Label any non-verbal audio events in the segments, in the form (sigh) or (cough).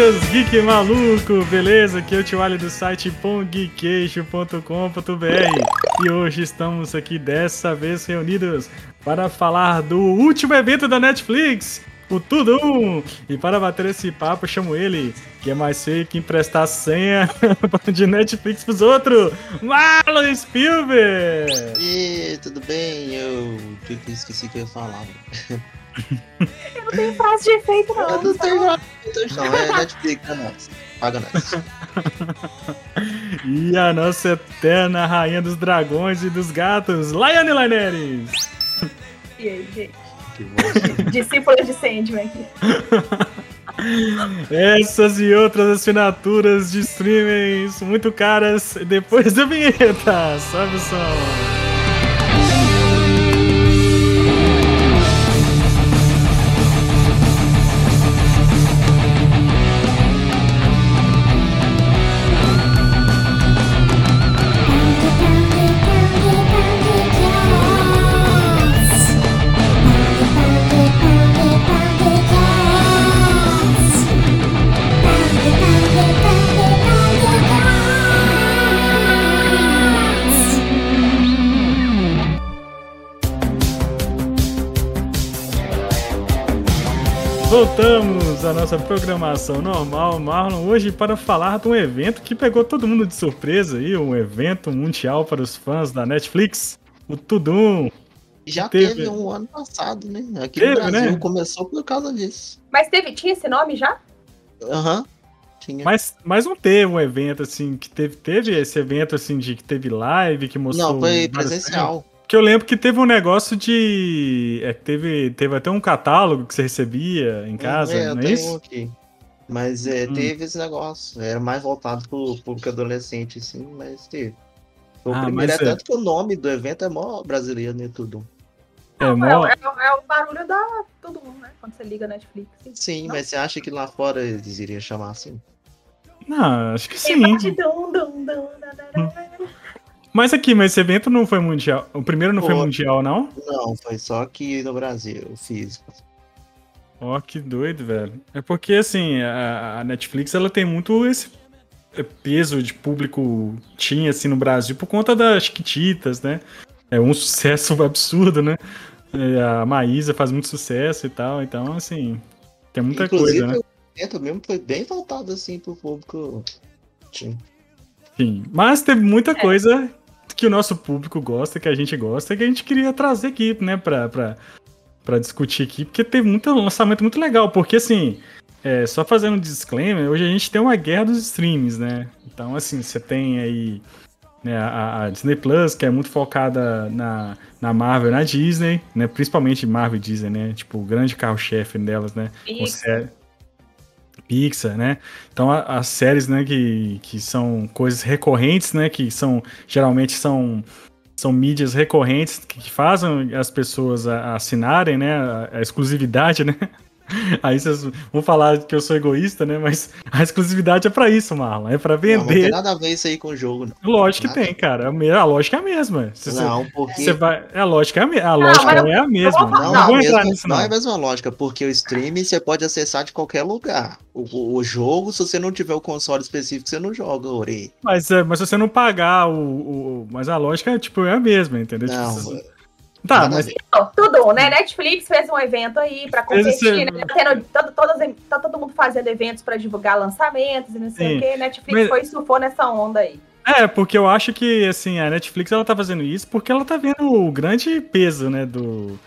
Seus geek maluco, beleza? Aqui é o Tio Ali do site pongqueixo.com.br e hoje estamos aqui dessa vez reunidos para falar do último evento da Netflix, o Tudo Um. E para bater esse papo, chamo ele, que é mais feio que emprestar senha (laughs) de Netflix pros outros, Marlon Spielberg! E tudo bem? Eu esqueci que eu ia falar. (laughs) Eu não tenho frase de efeito, não. Eu não tenho nada. Não, é Netflix, é nós. Paga nós. (laughs) E a nossa eterna rainha dos dragões e dos gatos, Laiane Laneres! E aí, gente? Que bom. Discípula de Sandman aqui. (laughs) Essas e outras assinaturas de streamings muito caras depois da vinheta. Sobe o som. Voltamos à nossa programação normal, Marlon, hoje para falar de um evento que pegou todo mundo de surpresa aí, um evento mundial para os fãs da Netflix, o Tudum. Já Teve. teve um ano passado, né? Aqui Teve, no Brasil né? começou por causa disso. Mas teve, tinha esse nome já? Aham. Tinha. Mas, mas não teve um evento assim, que teve, teve esse evento assim de que teve live, que mostrou. Não, foi vários presencial. Porque eu lembro que teve um negócio de. É, teve, teve até um catálogo que você recebia em casa, é, eu não é isso? aqui. Mas é, Hum. teve esse negócio. Era mais voltado pro público adolescente, assim, mas teve. Foi o Ah, primeiro, é mas é- tanto que o nome do evento é mó brasileiro, né? Tudo. É, Não, mó- é, é- é o barulho da todo mundo, né? Quando você liga a Netflix. Sim, Não. mas você acha que lá fora eles iriam chamar assim? Não, acho que sim. bate dum, dum, dum, da, da, da. Mas aqui, mas esse evento não foi mundial. O primeiro não foi Foi. mundial, não? Não, foi só aqui no Brasil, físico. Ó, que doido, velho. É porque, assim, a, a Netflix, ela tem muito esse peso de público tinha, assim, no Brasil, por conta das Chiquititas, né? É um (laughs) sucesso absurdo, né? É, A Maísa faz muito sucesso e tal, então, assim, tem muita Inclusive, coisa, né? o evento mesmo foi bem voltado assim pro público. Sim. Sim. Mas teve muita coisa que o nosso público gosta, que a gente gosta, que a gente queria trazer aqui, né, pra, pra, pra discutir aqui, porque teve muito lançamento muito legal, porque assim, é, só fazendo um disclaimer, hoje a gente tem uma guerra dos streams, né? Então, assim, você tem aí né, a, a Disney Plus, que é muito focada na, na Marvel e na Disney, né? Principalmente Marvel e Disney, né? Tipo, o grande carro-chefe delas, né? com Isso. sé- Pixar, né? Então as séries, né, que, que são coisas recorrentes, né, que são geralmente são são mídias recorrentes que, fazem as pessoas assinarem, né, a, a exclusividade, né? (laughs) Aí vocês vão falar que eu sou egoísta, né? Mas a exclusividade é pra isso, Marlon. É pra Não, não tem vender. nada a ver isso aí com o jogo, não. Lógico que tem, cara. A lógica é a mesma. Você- Não, porque. você vai, é a lógica é a, me- a lógica mas eu- é a mesma. Não, falar- vou mesmo- entrar nisso, não não. é a mesma lógica, porque o streaming você pode acessar de qualquer lugar. O, o- jogo, se você não tiver o console específico, você não joga, Orei. Mas, é, mas se você não pagar o, o- Mas a lógica é, tipo, é a mesma, entendeu? Tipo, Não, você- Tá, mas tudo, né? Netflix fez um evento aí pra competir, né? Tá tendo, todo, todas, tá todo mundo fazendo eventos pra divulgar lançamentos e não sei Sim. o quê. Netflix Mas- foi e surfou nessa onda aí. É, porque eu acho que, assim, a Netflix, ela tá fazendo isso porque ela tá vendo o grande peso, né, do,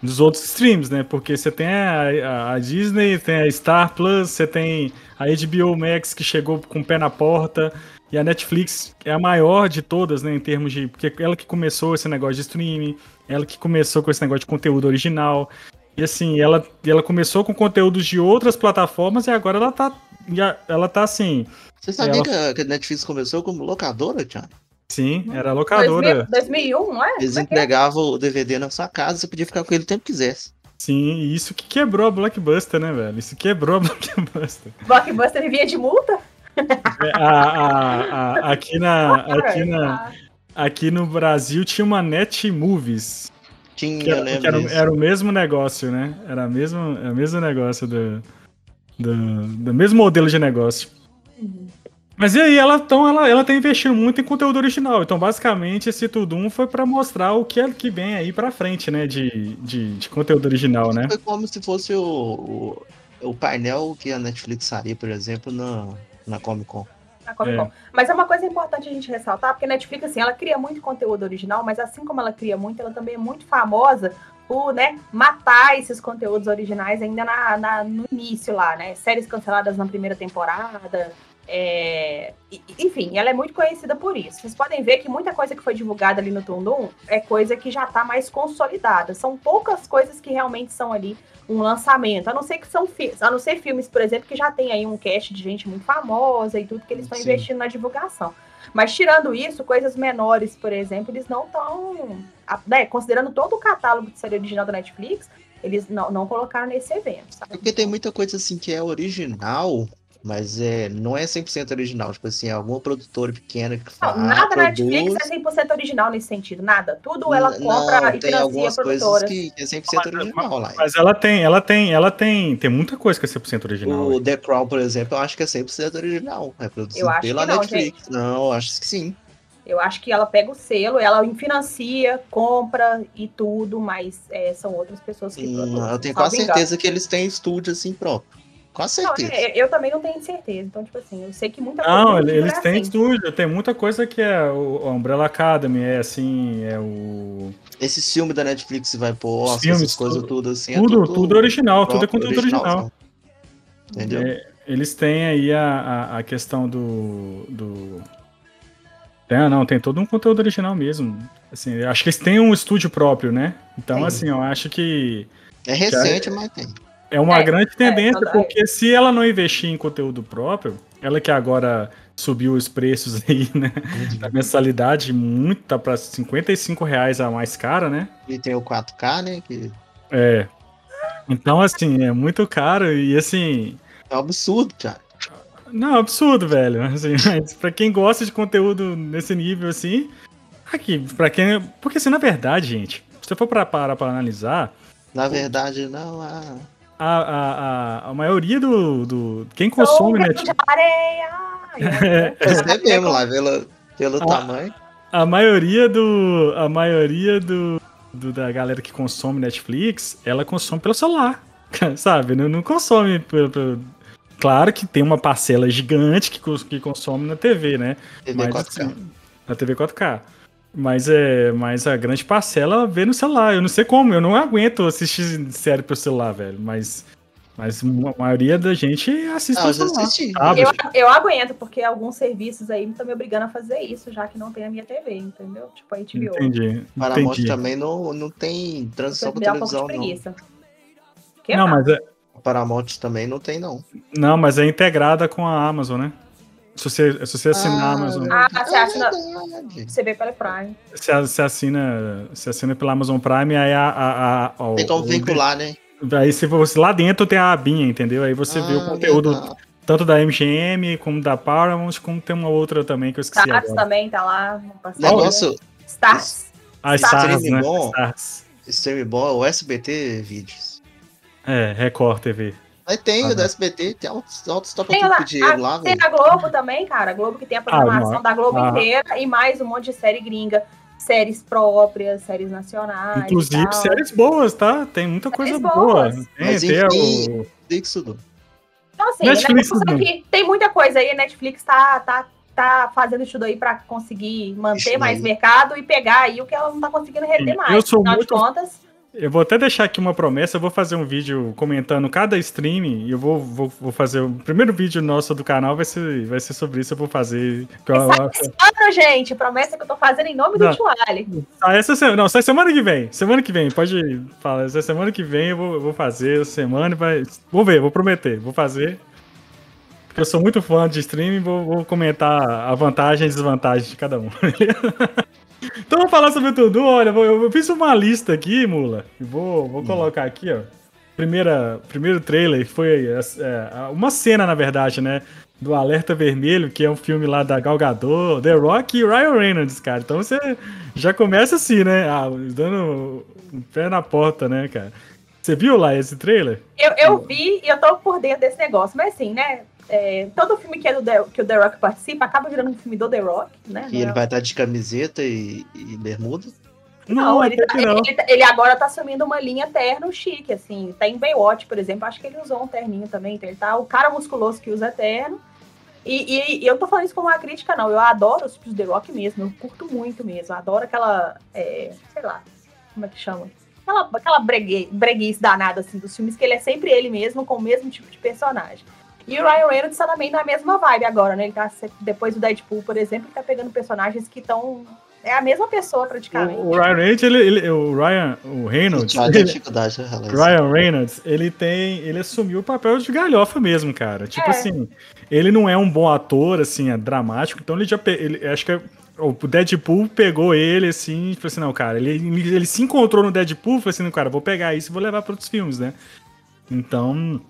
dos outros streams, né? Porque você tem a, a- a Disney, tem a Star Plus, você tem a HBO Max que chegou com o pé na porta, e a Netflix é a maior de todas, né, em termos de... Porque ela que começou esse negócio de streaming, ela que começou com esse negócio de conteúdo original, e assim, ela, ela começou com conteúdos de outras plataformas e agora ela tá, ela tá assim... Você sabia Ela- que, a, Netflix começou como locadora, Thiago? Sim, era locadora. 2000, 2001, não é? Eles é é? entregavam o DVD na sua casa, você podia ficar com ele o tempo que quisesse. Sim, e isso que quebrou a Blockbuster, né, velho? Isso quebrou a (laughs) Blockbuster. Blockbuster vivia de multa? É, a- a- a- aqui, na, aqui, na, aqui no Brasil tinha uma Net Movies. Tinha, Que era, lembro que era, era o mesmo negócio, né? Era o mesmo, era o mesmo negócio do, do, do mesmo modelo de negócio. Uhum. Mas e aí, ela, então, ela, ela tá investindo muito em conteúdo original. Então, basicamente, esse Tudum foi pra mostrar o que é que vem aí pra frente, né? De, de, de conteúdo original, né? Foi como se fosse o, o, o painel que a Netflix faria, por exemplo, na, na Comic Con. Na Comic Con. Mas é uma coisa importante a gente ressaltar, porque a Netflix, assim, ela cria muito conteúdo original, mas assim como ela cria muito, ela também é muito famosa por, né, matar esses conteúdos originais ainda na, na- no início lá, né? Séries canceladas na primeira temporada. É, Enfim, ela é muito conhecida por isso. Vocês podem ver que muita coisa que foi divulgada ali no Tundum é coisa que já tá mais consolidada. São poucas coisas que realmente são ali um lançamento. A não ser que são a não ser filmes, por exemplo, que já tem aí um cast de gente muito famosa e tudo que eles estão investindo na divulgação. Mas tirando isso, coisas menores, por exemplo, eles não estão. Né, considerando todo o catálogo de série original da Netflix, eles não, não colocaram nesse evento. Sabe? Porque tem muita coisa assim que é original, mas é, não é 100% original. Tipo assim, alguma produtora pequena que Não, faz. nada na produz, Netflix é 100% original nesse sentido, nada. Tudo ela compra não, e tem financia algumas coisas que que é 100% original lá. Mas ela tem, ela tem, ela tem, tem muita coisa que é 100% original. O The Crown, por exemplo, eu acho que é 100% original. É produzido pela não, Netflix. Não, eu acho que sim. Eu acho que ela pega o selo, ela financia, compra e tudo, mas é, são outras pessoas que Hum, produzem. eu tenho quase certeza que eles têm estúdio assim próprio. Quase Não, certeza. é, eu também não tenho certeza. Então, tipo assim, eu sei que muita Não, coisa. ele- eles é têm assim. estúdio, tem muita coisa que é o a Umbrella Academy, é assim, é o. Esse filme da Netflix vai pôr, Os Oscar, filmes, essas coisas tudo- tudo assim. Tudo, é tudo, tudo original, tudo é conteúdo original. sabe? Entendeu? É, eles têm aí a, a, a questão do. do... Tem, não, tem todo um conteúdo original mesmo. Assim, eu acho que eles têm um estúdio próprio, né? Então, Tem. assim, eu acho que É recente, mas tem. É uma É, grande tendência, toda- porque se ela não investir em conteúdo próprio, ela que agora subiu os preços (laughs) aí, né? Da mensalidade, muito, tá pra 55 reais a mais cara, né? E tem o 4K, né? Que É. Então, assim, é muito caro e assim. é um absurdo, cara. Não, absurdo, velho. Assim, (laughs) mas pra quem gosta de conteúdo nesse nível, assim. Aqui, pra quem. Porque, assim, na verdade, gente, se você for pra parar pra analisar, Na verdade, não. Ah, a, a, a, a maioria do, do. Quem consome Netflix. grão de areia. (laughs) É, percebemos lá, pelo, pelo Ah. tamanho. A maioria do. A maioria do, do- da galera que consome Netflix, ela consome pelo celular. (laughs) Sabe? Não, não consome pelo, pelo- Claro que tem uma parcela gigante que, que consome na TV, né? TV Mas, 4K. assim, na TV 4K. Mas, é, mas a grande parcela vê no celular. Eu não sei como, eu não aguento assistir série pelo celular, velho. Mas, mas a maioria da gente assiste Ah, pelo celular. assisti. sabe? Eu, eu aguento, porque alguns serviços aí estão me obrigando a fazer isso, já que não tem a minha TV, entendeu? Tipo a HBO. Entendi. Paramount entendi. também não, não tem pra me dá um pouco de televisão, não. preguiça. Não, mais? mas é, Paramount também não tem, não. não, mas é integrada com a Amazon, né? Se você, se você assinar a Ah, Amazon. Ah, você assina- verdade. Você vê pela Prime. Você, você assina, você assina pela Amazon Prime, aí a. a, a, a- Tem como o- vincular, né? Aí se você, lá dentro tem a abinha, entendeu? Aí você vê o Ah, conteúdo verdade. tanto da MGM como da Paramount, como tem uma outra também que eu esqueci Stars agora. também tá lá. Negócio, Stars. A Stars. Stars, né? Bom. Stars. stream bom, o SBT Vídeos. É, Record TV. Mas tem Ah, o não. SBT, tem altos, altos topa Tem, lá, com dinheiro a, lá, tem velho. a Globo também, cara. A Globo que tem a programação não. da Globo Ah. inteira e mais um monte de série gringa. Séries próprias, séries nacionais. Inclusive tal. séries boas, tá? Tem muita coisa Séries boa. boas. Tem, Mas tem enfim. o- Então, assim, Netflix, né, não. que tem muita coisa aí. A Netflix tá, tá, tá fazendo isso daí pra conseguir manter Isso mais daí. mercado e pegar aí o que ela não tá conseguindo reter Sim, mais. eu sou Afinal muito- de contas, Eu vou até deixar aqui uma promessa, eu vou fazer um vídeo comentando cada stream e eu vou, vou, vou fazer o primeiro vídeo nosso do canal vai ser, vai ser sobre isso, eu vou fazer. que eu- sai esse ano, gente. Promessa que eu tô fazendo em nome Não. do Tuale. Ah, essa semana. Não, sai semana que vem. Semana que vem, pode falar. Essa semana que vem eu vou, eu vou fazer. Essa semana vai. Vou ver, vou prometer. Vou fazer. Porque eu sou muito fã de streaming, vou, vou comentar a vantagem e desvantagem de cada um. (laughs) então vamos falar sobre tudo. Olha, eu, fiz uma lista aqui, Mula. Vou, vou colocar aqui, ó. Primeira, primeiro trailer foi é, uma cena, na verdade, né? Do Alerta Vermelho, que é um filme lá da Gal Gadot, The Rock e Ryan Reynolds, cara. Então você já começa assim, né? Ah, dando um pé na porta, né, cara? Você viu lá esse trailer? Eu, eu vi e eu tô por dentro desse negócio, mas assim, né? É, todo filme que, é do The, que o The Rock participa acaba virando um filme do The Rock, né? E ele vai estar de camiseta e, e bermuda? Não, ele, tá, não. Ele, ele, agora tá assumindo uma linha terno chique, assim. Tá em Baywatch, por exemplo, acho que ele usou um terninho também. Então ele tá o cara musculoso que usa terno. E, e, e, eu tô falando isso como uma crítica, não. Eu adoro os filmes The Rock mesmo, eu curto muito mesmo. Eu adoro aquela, é, sei lá, como é que chama? Aquela, aquela bregue, breguice danada, assim, dos filmes, que ele é sempre ele mesmo, com o mesmo tipo de personagem. E o Ryan Reynolds tá também na mesma vibe agora, né? Ele tá, depois do Deadpool, por exemplo, ele tá pegando personagens que estão é a mesma pessoa, praticamente. O, o Ryan Reynolds, ele, ele, o Ryan, o Reynolds. Ele, dificuldade, Ryan Reynolds, ele tem. Ele assumiu o papel de galhofa mesmo, cara. Tipo é. assim, ele não é um bom ator, assim, é dramático, então ele já. Ele, acho que o Deadpool pegou ele, assim, falou assim: não, cara, ele, ele se encontrou no Deadpool, falou assim: cara, vou pegar isso e vou levar para outros filmes, né? Então.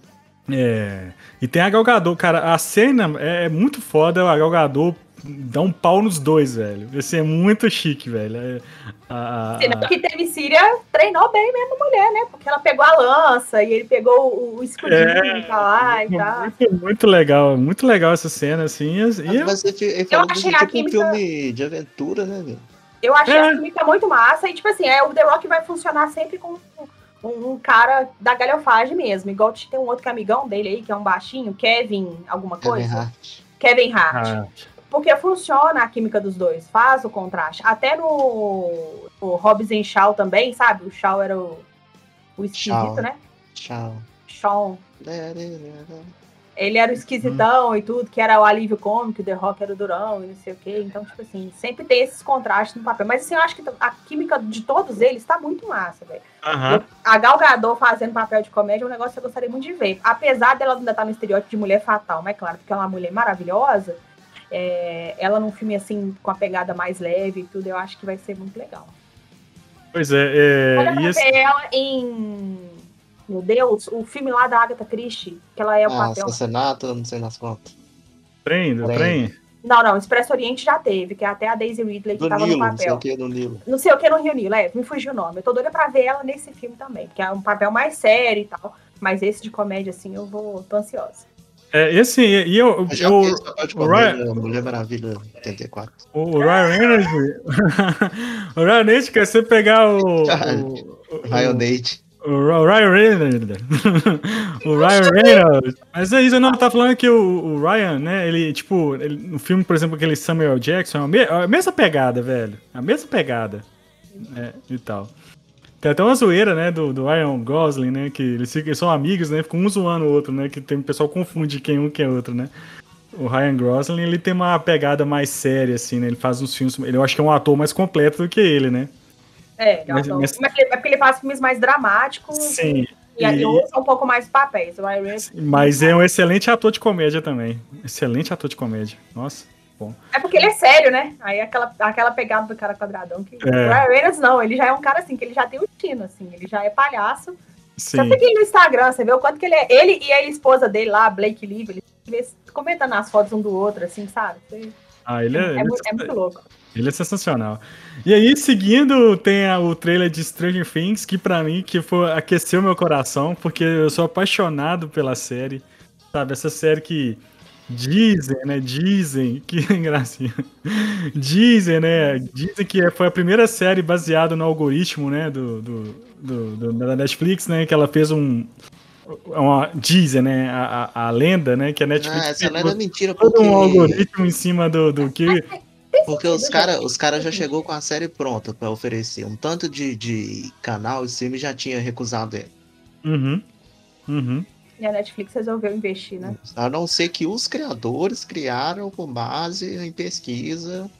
É. E tem a Galgador, cara, a cena é, é muito foda, a Galgador dá um pau nos dois, velho. Esse é muito chique, velho. É, a, a... que teve Síria treinou bem mesmo a mulher, né? Porque ela pegou a lança e ele pegou o, escudinho é, pra lá e tal. Muito, muito, legal, muito legal essa cena, assim. E, Mas ele, ele eu achei tipo a química... um filme de aventura, né, velho? Eu achei é. a química muito massa e, tipo assim, é, o The Rock vai funcionar sempre com um, um, cara da galhofagem mesmo. Igual tem um outro que é amigão dele aí, que é um baixinho, Kevin, alguma coisa. Kevin Hart. Kevin Hart. Hart. Porque funciona a química dos dois, faz o contraste. Até no, no Hobbs e Shaw também, sabe? O Shaw era o, o esquisito, Shaw. né? Shaw. Shaw. Ele era o esquisitão hum. e tudo, que era o alívio cômico, o The Rock era o durão e não sei o quê. Então, tipo assim, sempre tem esses contrastes no papel. Mas assim, eu acho que a química de todos eles tá muito massa, velho. Uhum. A Gal Gadot fazendo papel de comédia é um negócio que eu gostaria muito de ver. Apesar dela ainda estar tá no estereótipo de mulher fatal, mas claro, porque ela é uma mulher maravilhosa, é, ela num filme assim, com a pegada mais leve e tudo, eu acho que vai ser muito legal. Pois é, é Olha e esse... ela em. Meu Deus, o filme lá da Agatha Christie, que ela é o ah, papel. Assassinato, não sei nas quantas. Trem, do trem. Não, não, Expresso Oriente já teve, que é até a Daisy Ridley que do tava Nilo, no papel. Não sei o que no Nilo. Não sei o que no Rio Nilo, é, me fugiu o nome. Eu tô doida pra ver ela nesse filme também, porque é um papel mais sério e tal. Mas esse de comédia, assim, eu vou, tô ansiosa. É, e assim, e eu. eu já o, o Ryan, Mulher Maravilha 84. O Ryan Reynolds. (laughs) o Ryan Reynolds quer você pegar o. o, Ryan Nate. O Ryan Reynolds. (laughs) o Ryan Reynolds. Mas é isso, não tá falando que o, o Ryan, né? Ele, tipo, ele, no filme, por exemplo, aquele Samuel Jackson, é a mesma pegada, velho. A mesma pegada. É, e tal. Tem até uma zoeira, né, do, do Ryan Gosling, né, que eles, eles são amigos, né, ficam um zoando o outro, né, que tem, o pessoal confunde quem um que é outro, né. O Ryan Gosling, ele tem uma pegada mais séria, assim, né, ele faz uns filmes, ele, eu acho que é um ator mais completo do que ele, né. É, mas, mas... mas é porque ele faz filmes mais dramáticos. Sim. E, e... usa um pouco mais papéis. O Ryan Mas é um excelente ator de comédia também. Excelente ator de comédia. Nossa bom. É porque ele é sério, né? Aí aquela, aquela pegada do cara quadradão. Que... É. O Ryan Reynolds não, ele já é um cara assim, que ele já tem o tino, assim, ele já é palhaço. Sim. Só ele no Instagram, você vê o quanto que ele é. Ele e a esposa dele lá, Blake Lively, eles comentam nas fotos um do outro, assim, sabe? Ah, ele é, é, ele é, muito, é muito louco. Ele é sensacional. E aí, seguindo, tem a, o trailer de Stranger Things, que para mim que foi, aqueceu meu coração, porque eu sou apaixonado pela série. Sabe, essa série que Dizem, né? Dizem (laughs) que gracinha. Dizem, né? Dizem que foi a primeira série baseada no algoritmo, né? Do, do, do, do da Netflix, né? Que ela fez um. Uma, dizem, né? A, a, a lenda, né? Que a Netflix. Ah, essa lenda é mentira. Porque... Todo um algoritmo em cima do, do que. Porque os caras os cara já chegou com a série pronta para oferecer. Um tanto de, de canal e stream já tinha recusado ele. Uhum. Uhum. E a Netflix resolveu investir, né? A não ser que os criadores criaram com base em pesquisa,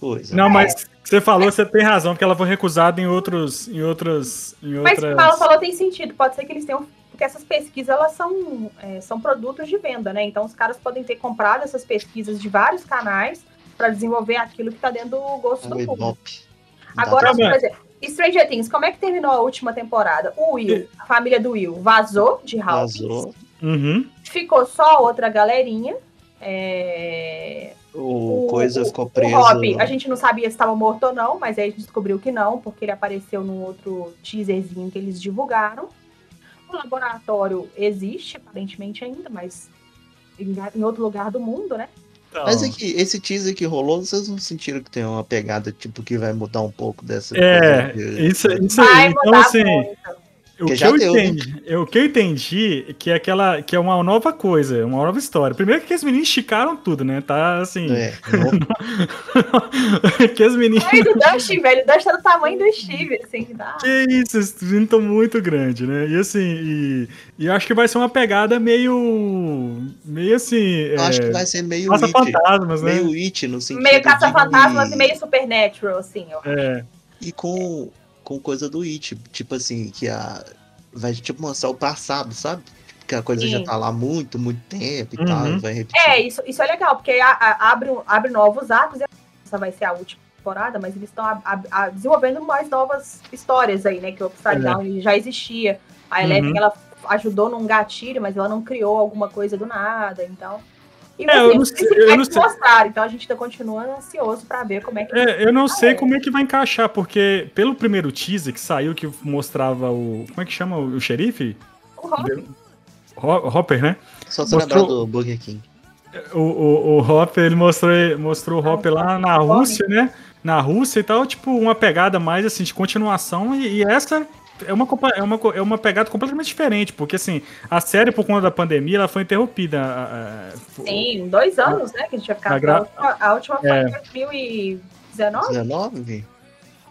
coisa. Não, mas você falou, você tem razão, porque ela foi recusada em outros. Em outros em mas outras... o que Paulo falou tem sentido. Pode ser que eles tenham. Porque essas pesquisas elas são, é, são produtos de venda, né? Então os caras podem ter comprado essas pesquisas de vários canais para desenvolver aquilo que está dentro do gosto é do público. Agora, por exemplo, Stranger Things, como é que terminou a última temporada? O Will, a família do Will, vazou de House. Vazou. Uhum. Ficou só outra galerinha. É... O, o coisa ficou preso. O Rob, a gente não sabia se estava morto ou não, mas aí a gente descobriu que não, porque ele apareceu num outro teaserzinho que eles divulgaram. O laboratório existe, aparentemente ainda, mas em, em outro lugar do mundo, né? Então, Mas é que esse teaser que rolou, vocês não sentiram que tem uma pegada tipo que vai mudar um pouco dessa É, coisa de- isso, isso aí. Vai Então, assim, muito. O que, já eu deu, né? entendi, é, o que eu entendi é que é aquela que é uma nova coisa, uma nova história. Primeiro que os meninos esticaram tudo, né? Tá assim. É, (laughs) que os meninos. Ai, do Dustin, velho. O Dustin tá do tamanho do Steve, assim. Tá? Que isso, esses meninos estão muito grande, né? E assim, e, e eu acho que vai ser uma pegada meio. meio assim. eu acho que é, vai ser meio Caça It, fantasmas, né? meio It no sentido Meio caça-fantasmas de- e meio supernatural, assim. Eu... É, E com, com coisa do It, tipo assim, que a. Vai tipo mostrar o passado, sabe? Tipo, Que a coisa Sim. já tá lá há muito, muito tempo e Uhum. tal, vai repetir. É, isso, isso é legal, porque aí a- a- abre, abre novos arcos. e Essa vai ser a última temporada, mas eles estão desenvolvendo mais novas histórias aí, né? Que o Upside É. Down ele já existia. A Uhum. Eleven, ela ajudou num gatilho, mas ela não criou alguma coisa do nada, então... E É, eu não os sei- eu não sei. mostraram, então a gente tá continuando ansioso pra ver como é que... é, eu não sei como é que vai encaixar, porque pelo primeiro teaser que saiu, que mostrava o. Como é que chama o, o xerife? o Rock Ho- Hopper, né? Só se Mostrou- lembrar do Burger King. O, o, o Hopper, ele mostrou, mostrou o Hopper lá na Rússia, né? Na Rússia e tal, tipo, uma pegada mais assim de continuação, e, e essa é uma, é, uma, é uma pegada completamente diferente, porque assim, a série, por conta da pandemia, ela foi interrompida. a- a- Sim, dois anos, né? Que a gente vai ficar. A gra- A última, a última foi É. em 2019? 19?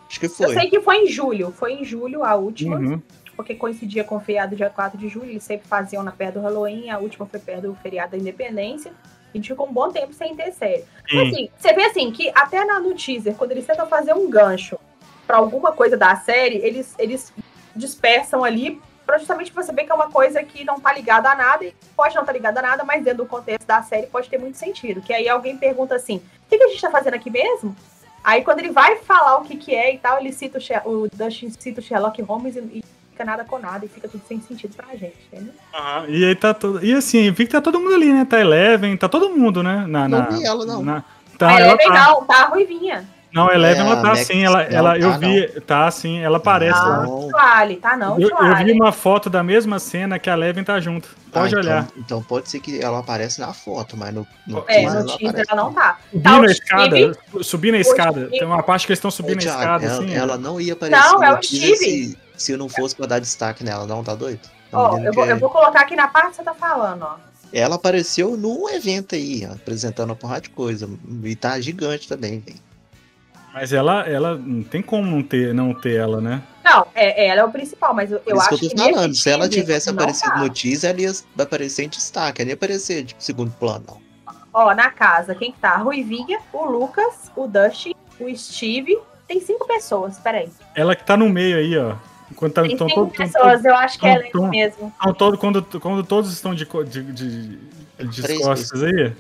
Acho que Eu foi. sei que foi em julho. Foi em julho a última, Uhum. porque coincidia com o feriado dia 4 de julho. Eles sempre faziam na perto do Halloween. A última foi perto do feriado da Independência. A gente ficou um bom tempo sem ter série. Mas, Sim. assim, você vê assim que até na, no teaser, quando eles tentam fazer um gancho pra alguma coisa da série, eles, eles dispersam ali pra justamente você ver que é uma coisa que não tá ligada a nada, e pode não estar tá ligada a nada, mas dentro do contexto da série pode ter muito sentido. Que aí alguém pergunta assim, o que, que a gente tá fazendo aqui mesmo? Aí quando ele vai falar o que que é e tal, ele cita o, o Dustin cita o Sherlock Holmes e, e fica nada com nada e fica tudo sem sentido pra gente, entendeu? Aham, E aí tá todo. E assim, vi que tá todo mundo ali, né? Tá Eleven, tá todo mundo, né? Na, Não na, vi ela, não. na- a tá, ela Eleven tá. não, tá a Ruivinha. Não, a Eleven, É, ela a tá assim, ela, não ela, eu tá, vi, tá assim, ela aparece Ah, lá. Não. Vale, tá não, Eu, eu vi uma foto da mesma cena que a Eleven tá junto. Pode Ah, olhar. Então, então pode ser que ela aparece na foto, mas no, no É, teaser no ela teaser aparece. ela não tá. Subindo Tá o a escada, Steve. subindo a escada. Steve. Tem uma parte que eles estão Ô, subindo a Thiago, escada, ela, assim. ela não ia aparecer Não, é o Steve. se, se não fosse pra dar destaque nela, não, tá doido? Ó, menina eu vou, que- eu vou colocar aqui na parte que você tá falando, ó. Ela apareceu num evento aí, apresentando uma porrada de coisa. E tá gigante também, velho. Mas ela, ela não tem como não ter, não ter ela, né? Não, é, ela é o principal, mas eu, eu acho que eu tô falando. Se ela tivesse aparecido tá. no teaser, ela ia aparecer em destaque. Ela ia aparecer, tipo, segundo plano. Ó, na casa, quem que tá? A Ruivinha, o Lucas, o Dustin, o Steve. Tem cinco pessoas, peraí. Ela que tá no meio aí, ó. Enquanto tá, Tem cinco tão- pessoas, eu acho que tão- ela é tão- mesmo. tão todo, quando, quando todos estão de, de, de, de Três costas aí.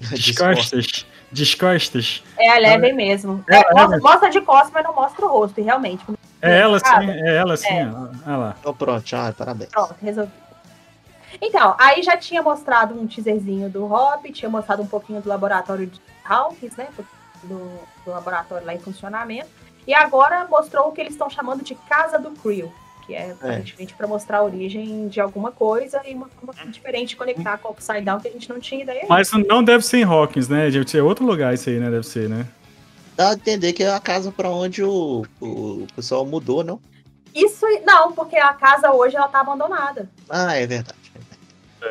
(laughs) Descostas. Descostas. É a Eleven mesmo. É É, a mostra, mostra de costas, mas não mostra o rosto, realmente. É ela sim, é ela sim. É. Olha lá. Então pronto, ah, parabéns. Pronto, resolvi. Então, aí já tinha mostrado um teaserzinho do Hop, tinha mostrado um pouquinho do laboratório de Hawkins, né? Do, do laboratório lá em funcionamento. E agora mostrou o que eles estão chamando de Casa do Creel, que é aparentemente para mostrar a origem de alguma coisa e uma forma diferente de conectar com o Upside Down que a gente não tinha ideia. Mas não deve ser em Hawkins, né, gente? É outro lugar isso aí, né? Deve ser, né? Dá a entender que é a casa pra onde o, o pessoal mudou, não? Isso não, porque a casa hoje ela tá abandonada. Ah, é verdade.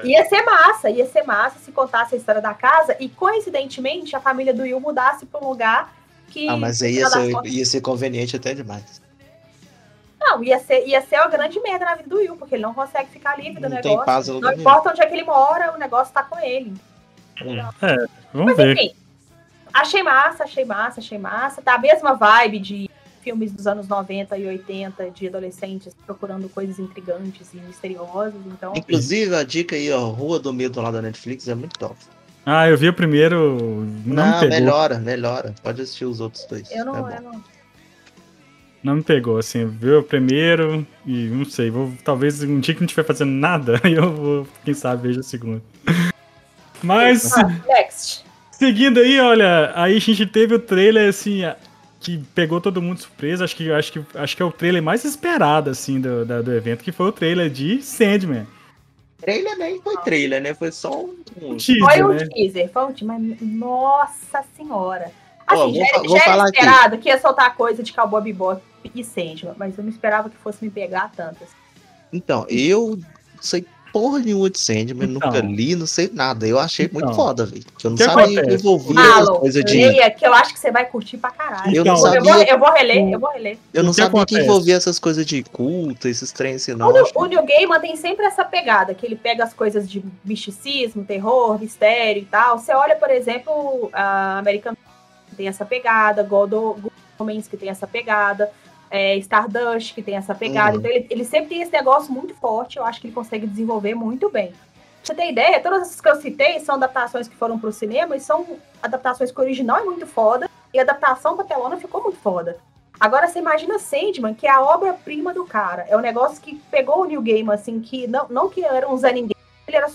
Ia ser massa, ia ser massa se contasse a história da casa e coincidentemente a família do Will mudasse para um lugar que Ah, mas aí ia ser, ia ser conveniente até demais. Não, ia ser, ia ser uma grande merda na vida do Will, porque ele não consegue ficar livre do Não tem negócio. paz não nenhum. importa onde é que ele mora, o negócio tá com ele. Vamos Mas ver. enfim, achei massa, achei massa, achei massa. Tá a mesma vibe de filmes dos anos 90 e 80, de adolescentes procurando coisas intrigantes e misteriosas. Então, Inclusive, a dica aí, ó, Rua do Medo lá da Netflix é muito top. Ah, eu vi o primeiro. Não, Não, melhora, melhora. Pode assistir os outros dois. eu não, é eu não. Não me pegou, assim. Viu o primeiro e não sei. Vou, talvez um dia que não estiver fazendo nada, (laughs) eu vou, quem sabe, veja o segundo. Mas, Ah, next. seguindo aí, olha, aí a gente teve o trailer, assim, que pegou todo mundo surpresa, acho que, acho que, acho que é o trailer mais esperado, assim, do, da, do evento, que foi o trailer de Sandman. Trailer nem foi trailer, né? Foi só um. um teaser, foi um né? teaser, foi um teaser, mas nossa senhora. Assim, já, vou já era esperado aqui. que ia soltar coisa de Cowboy Bebop e Sandman, mas eu não esperava que fosse me pegar tantas. Então, eu sei porra nenhuma de Sandman, então, nunca li, não sei nada. Eu achei então, muito foda, velho. Que eu não sabia que envolvia Malo, coisa de. Leia, que eu acho que você vai curtir pra caralho. Eu, não sabia... eu, vou, eu vou reler, eu vou reler. Eu não sabia que, que envolvia essas coisas de culto, esses trens assim, não. O, o New Gaiman tem sempre essa pegada, que ele pega as coisas de misticismo, terror, mistério e tal. Você olha, por exemplo, a American que tem essa pegada, God Homens que tem essa pegada é, Stardust, que tem essa pegada. Uhum. Então, ele, ele sempre tem esse negócio muito forte, eu acho que ele consegue desenvolver muito bem. Pra você ter ideia, todas essas que eu citei são adaptações que foram pro cinema e são adaptações que o original é muito foda e a adaptação pra telona ficou muito foda. Agora você imagina Sandman, que é a obra-prima do cara. É um negócio que pegou o New Game, assim, que não, não que era um Zé Ninguém, ele era um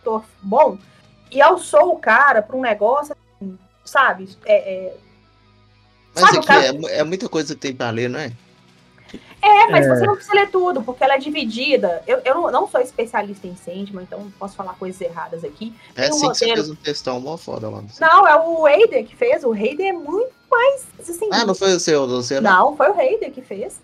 ator bom, e alçou o cara pra um negócio, assim, sabe? É, é, mas Sabe, cara... é, é, muita coisa que tem pra ler, não é? É, mas é. você não precisa ler tudo, porque ela é dividida. Eu, eu não, não sou especialista em Sandman, então não posso falar coisas erradas aqui. É sim roteiro... que você fez um textão mó foda lá. Não, é o Heider que fez. O Heider é muito mais. Assim, ah, não foi o seu, você não? Não, foi o Heider que fez.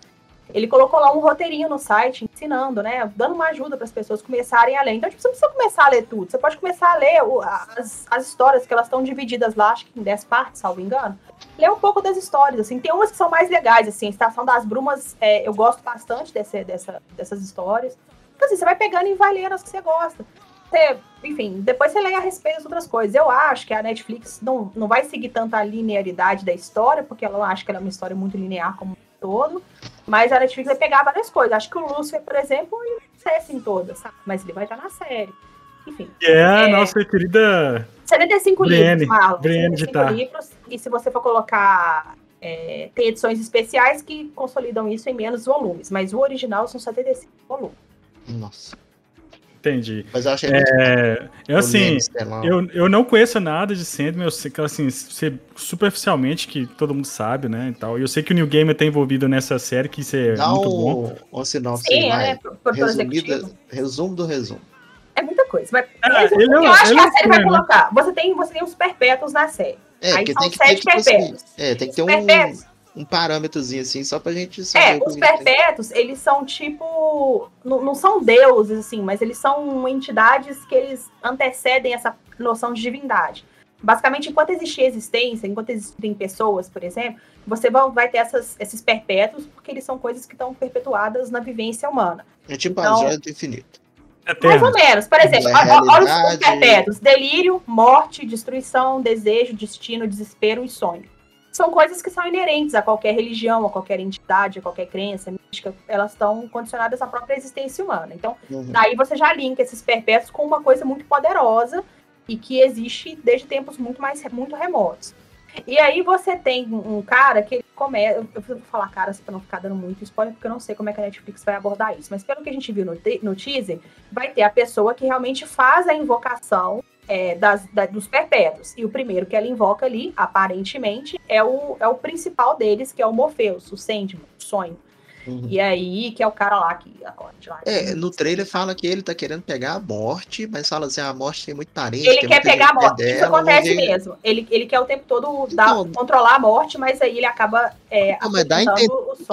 Ele colocou lá um roteirinho no site, ensinando, né? Dando uma ajuda para as pessoas começarem a ler. Então, tipo, você não precisa começar a ler tudo. Você pode começar a ler o, as, as histórias, que elas estão divididas lá, acho que em 10 partes, salvo engano ler um pouco das histórias, assim. Tem umas que são mais legais, assim. Estação das Brumas, é, eu gosto bastante desse, dessa, dessas histórias. Então, assim, você vai pegando e vai lendo as que você gosta. Você, enfim, depois você lê a respeito das outras coisas. Eu acho que a Netflix não, não vai seguir tanta linearidade da história, porque ela não acha que ela é uma história muito linear como um todo. Mas a Netflix vai pegar várias coisas. Acho que o Lucifer, por exemplo, ele não em todas, sabe? Mas ele vai estar na série. Enfim. É a é... nossa querida 75 Brienne, livros, Marlon. Brienne 75 livros. E se você for colocar. É, tem edições especiais que consolidam isso em menos volumes, mas o original são 75 volumes. Nossa. Entendi. Mas eu achei é, eu, assim, eu, eu não conheço nada de Sandman, eu sei que assim, superficialmente, que todo mundo sabe, né, e tal. E eu sei que o New Gamer tá envolvido nessa série, que isso é Dá muito bom. Um sinopse Sim, é, resumo do resumo. É muita coisa. Mas é, ele, eu acho que a série vai colocar. Você tem, você tem os perpétuos na série. É, Aí são sete ter, tipo, assim, perpétuos. Assim, é, tem que ter um, um parâmetrozinho assim, só pra gente saber. É, os perpétuos, tem. eles são tipo. Não, não são deuses, assim, mas eles são entidades que eles antecedem essa noção de divindade. Basicamente, enquanto existir existência, enquanto existem pessoas, por exemplo, você vai ter essas, esses perpétuos, porque eles são coisas que estão perpetuadas na vivência humana. É tipo então, a joia do infinito. Mais ou menos. Por exemplo, olha os perpétuos: delírio, morte, destruição, desejo, destino, desespero e sonho. São coisas que são inerentes a qualquer religião, a qualquer entidade, a qualquer crença mística. Elas estão condicionadas à própria existência humana. Então, uhum. daí você já linka esses perpétuos com uma coisa muito poderosa e que existe desde tempos muito mais muito remotos. E aí você tem um cara que ele começa. Eu vou falar caras para não ficar dando muito spoiler, porque eu não sei como é que a Netflix vai abordar isso. Mas pelo que a gente viu no, no teaser, vai ter a pessoa que realmente faz a invocação é, das, da, dos perpétuos. E o primeiro que ela invoca ali, aparentemente, é o, é o principal deles, que é o Morpheus, o Sandman, o sonho. Uhum. E aí, que é o cara lá que acorde lá. É, no trailer fala que ele tá querendo pegar a morte, mas fala assim, a morte tem muito parente. Ele quer pegar a morte, dela, isso acontece mesmo. Ele, ele quer o tempo todo dar, então, controlar a morte, mas aí ele acaba é, não, mas dá entender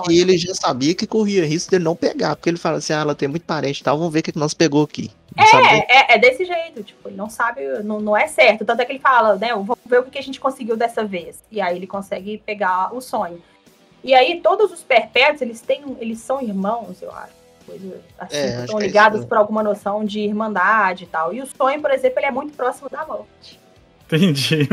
que ele já sabia que corria risco dele não pegar, porque ele fala assim, ah, ela tem muito parente e tal, vamos ver o que nós pegou aqui. É, é, é, desse jeito, tipo, ele não sabe, não, não é certo. Tanto é que ele fala, né, vamos ver o que a gente conseguiu dessa vez. E aí ele consegue pegar o sonho. E aí, todos os perpétuos, eles têm, eles são irmãos, eu acho. Coisa assim, é, estão é ligados é por alguma noção de irmandade e tal. E o sonho, por exemplo, ele é muito próximo da morte. Entendi.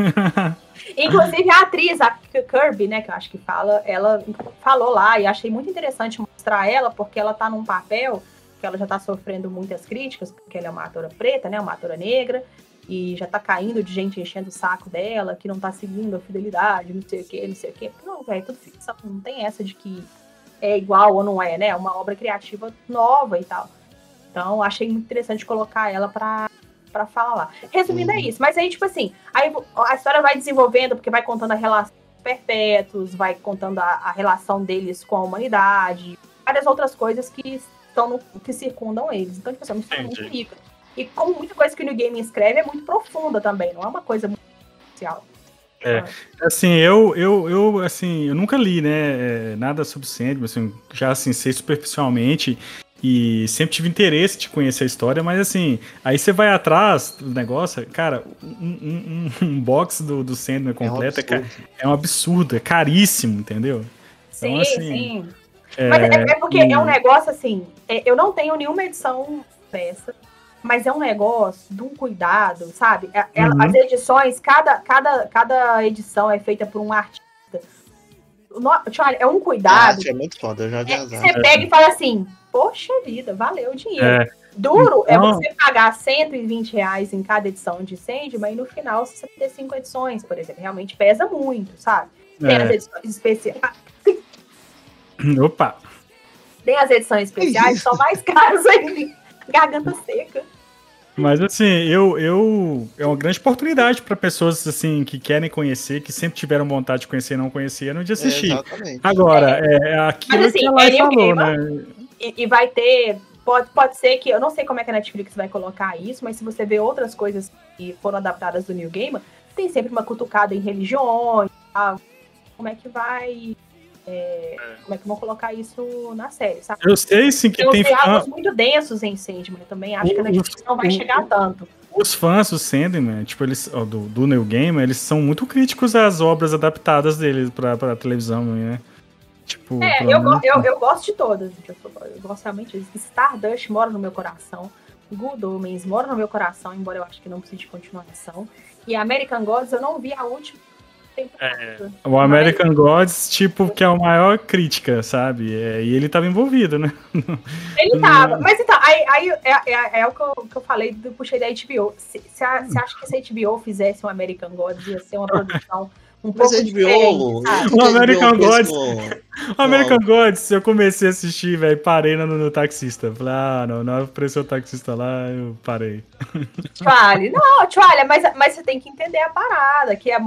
(laughs) Inclusive, a atriz, a Kirby, né, que eu acho que fala, ela falou lá, e achei muito interessante mostrar ela, porque ela tá num papel que ela já tá sofrendo muitas críticas, porque ela é uma atora preta, né, uma atora negra, e já tá caindo de gente enchendo o saco dela, que não tá seguindo a fidelidade, não sei o que, não sei o que. Não, velho, tudo ficção, não tem essa de que é igual ou não é, né? É uma obra criativa nova e tal. Então, achei muito interessante colocar ela pra, pra falar lá. Resumindo, é uhum. isso. Mas aí, tipo assim, aí a história vai desenvolvendo, porque vai contando a relação perpétuos, vai contando a, a relação deles com a humanidade, várias outras coisas que estão no, que circundam eles. Então, tipo assim, é uma história muito rica. E como muita coisa que o New Game escreve é muito profunda também, não é uma coisa muito especial. É, assim, eu, eu, eu, assim, eu nunca li, né, nada sobre Sandman, assim, já, assim, sei superficialmente e sempre tive interesse de conhecer a história, mas, assim, aí você vai atrás do negócio, cara, um, um, um box do, do Sandman completo é um, é, é um absurdo, é caríssimo, entendeu? Sim, então, assim, sim. É, mas é, é porque e... é um negócio, assim, é, eu não tenho nenhuma edição dessa, mas é um negócio de um cuidado, sabe? É, é, uhum. As edições, cada, cada, cada edição é feita por um artista. No, é um cuidado. é muito foda, eu já vi é, Você pega e fala assim, poxa vida, valeu o dinheiro. É. Duro é então... é você pagar 120 reais em cada edição de Sandman e no final você ter cinco edições, por exemplo. Realmente pesa muito, sabe? Tem as edições especiais. Opa! Tem as edições especiais, são mais (laughs) caras ainda garganta seca. Mas assim, eu, eu é uma grande oportunidade para pessoas assim que querem conhecer, que sempre tiveram vontade de conhecer e não conheceram, de assistir. É, Agora, é, é aquilo Mas, assim, que ela é falou, né? E, e, vai ter, pode, pode ser que, eu não sei como é que a Netflix vai colocar isso, mas se você vê outras coisas que foram adaptadas do New Game, tem sempre uma cutucada em religiões, como é que vai é, como é que vão colocar isso na série, sabe? Eu sei sim que tem, tem fãs muito densos em Sandman, também acho que a Netflix não vai o, chegar tanto. Os fãs do Sandman, tipo, eles, do, do New Game, eles são muito críticos às obras adaptadas deles pra, pra televisão, né? Tipo, é, eu, eu, eu, gosto de todas, eu, eu gosto realmente. Stardust mora no meu coração. Good Omens mora no meu coração, embora eu acho que não precise de continuação. E American Gods eu não vi a última é, o American Mas... Gods, tipo, que é a maior crítica, sabe? É, e ele tava envolvido, né? (laughs) Ele tava. Mas então, aí, aí é, é, é, o que eu, que eu falei, do, puxei da HBO. Você acha que se a HBO fizesse um American Gods, ia ser uma produção (laughs) um pouco Mas HBO, (laughs) o American Gods. O American Gods, eu comecei a assistir, velho, parei no, no, taxista. Falei, ah, não, não apareceu o taxista lá, eu parei. Tchale, não, Tchale, mas, mas você tem que entender a parada, que é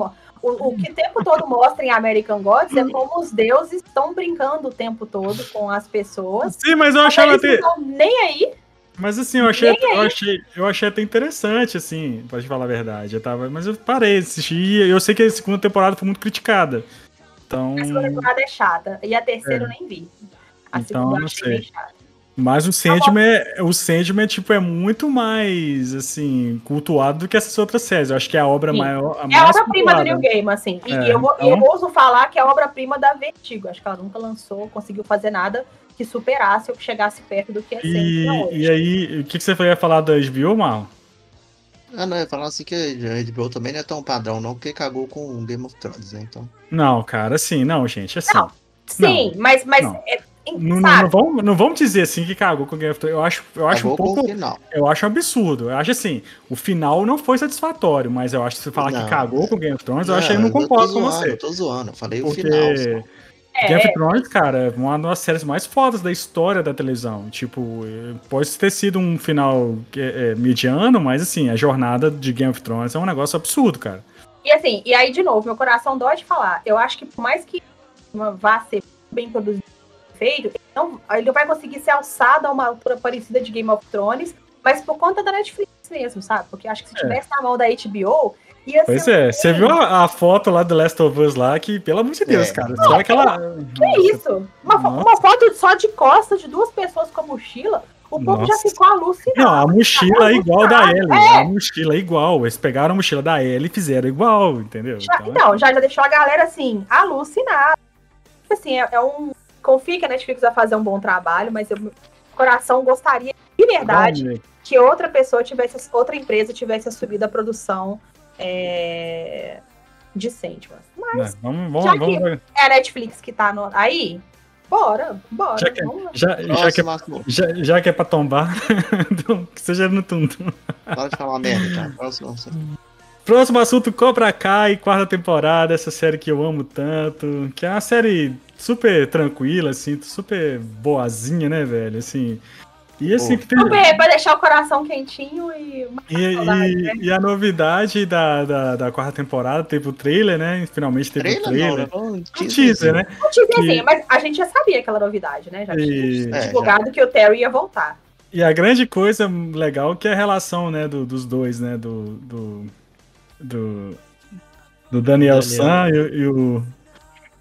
o, o que o tempo todo mostra em American Gods é como os deuses estão brincando o tempo todo com as pessoas. Sim, mas eu achava até. Nem aí. Mas assim, eu achei, eu achei, eu achei até interessante, assim, pra te falar a verdade. Eu tava, mas eu parei de assistir. Eu sei que a segunda temporada foi muito criticada. Então... A segunda temporada é chata. E a terceira é. eu nem vi. A então, segunda eu achei chata. Mas o Sandman, é, o Sandman tipo, é muito mais, assim, cultuado do que essas outras séries. Eu acho que é a obra Sim. maior. A é a obra-prima do New Game, assim. E, é, eu, vou, então... eu ouso falar que é a obra-prima da Vertigo. Acho que ela nunca lançou, conseguiu fazer nada que superasse ou que chegasse perto do que é e, hoje. E aí, o que, que você ia falar da HBO, Mal? Ah, não, ia falar assim que a HBO também não é tão padrão, não, porque cagou com Game of Thrones, né? Então. Não, cara, assim, não, gente, assim. Não, sim, não, mas, mas não. É, não, não, vamos, não vamos dizer assim que cagou com o Game of Thrones. Eu acho, eu acho um pouco. Eu acho um absurdo. Eu acho assim, o final não foi satisfatório, mas eu acho que se falar não, que cagou com o Game of Thrones, eu acho que eu não concordo com você. Eu tô zoando, eu falei porque... o final. Só. É, Game of Thrones, cara, é uma das séries mais fodas da história da televisão. Tipo, pode ter sido um final é, é, mediano, mas assim, a jornada de Game of Thrones é um negócio absurdo, cara. E assim, e aí, de novo, meu coração dói de falar. Eu acho que por mais que vá ser bem produzido feito, ele não, ele não vai conseguir ser alçado a uma altura parecida de Game of Thrones, mas por conta da Netflix mesmo, sabe? Porque acho que se é. tivesse é. na mão da HBO, ia pois é, um... você viu a, a, foto lá do Last of Us lá, que, pelo amor de Deus, é. cara. Não, aquela... Que é isso? Uma, uma, foto só de costas de duas pessoas com a mochila. O povo já ficou alucinado. Não, a mochila é igual da Ellie. É. A mochila é igual. Eles pegaram a mochila da Ellie e fizeram igual, entendeu? Já, então, então, já, já deixou a galera assim, alucinada. Assim, é, é um confio que a Netflix vai fazer um bom trabalho, mas eu, coração gostaria de verdade que outra pessoa tivesse, outra empresa tivesse assumido a produção é, de Sandman. Mas, vamos, vamos, já vamos, que é a Netflix que tá no, aí, bora, bora. Já que, já, já, que, é, já, já que é pra tombar, (laughs) então, que seja no tuntum. Para de falar merda, cara. Próximo, Próximo assunto, Cobra Kai, quarta temporada, essa série que eu amo tanto, que é uma série super tranquila, assim, super boazinha, né, velho? Assim, E assim, que tem- ver, pra deixar o coração quentinho e. e, saudade, e- né? e a novidade da, da, da quarta temporada teve o trailer, né? Finalmente teve o Trailer não, trailer. né? Um Um teaserzinho. teaser, né? Não Que- assim, mas a gente já sabia aquela novidade, né? Já E- tinha É, divulgado que o Terry ia voltar. E a grande coisa legal que é a relação, né, do- dos dois, né? Do. Do, do, do Daniel, Daniel. San e, e o.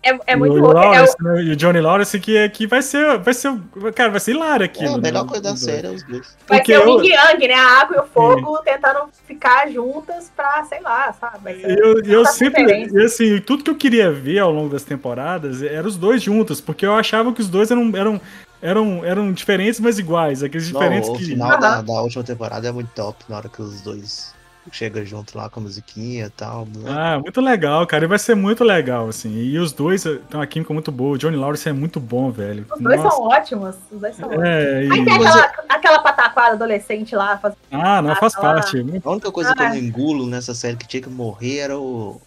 É, é muito o louco. É o- Lawrence, né, e o Johnny Lawrence, que, que vai ser. Vai ser. Cara, vai ser hilário É, aquilo. a melhor né, coisa da série é os dois. vai porque ser o eu- Yin Yang, né? A água e o fogo tentando ficar juntas pra, sei lá, sabe? Eu, eu sempre, e assim, tudo que eu queria ver ao longo das temporadas eram os dois juntos, porque eu achava que os dois eram, eram, eram, eram diferentes, mas iguais. Aqueles Não, diferentes o que. final da, da última temporada é muito top, na hora que os dois chegam junto lá com a musiquinha e tal. né? Ah, muito legal, cara. E vai ser muito legal, assim. E os dois têm uma química muito boa. O Johnny Lawrence é muito bom, velho. Os dois Nossa. são ótimos. Os dois são ótimos. É, e- Aí tem aquela, aquela pataquada adolescente lá. fazendo- Ah, não, faz Ah, lá. parte. A única coisa que Ah. eu não engulo nessa série que tinha que morrer era o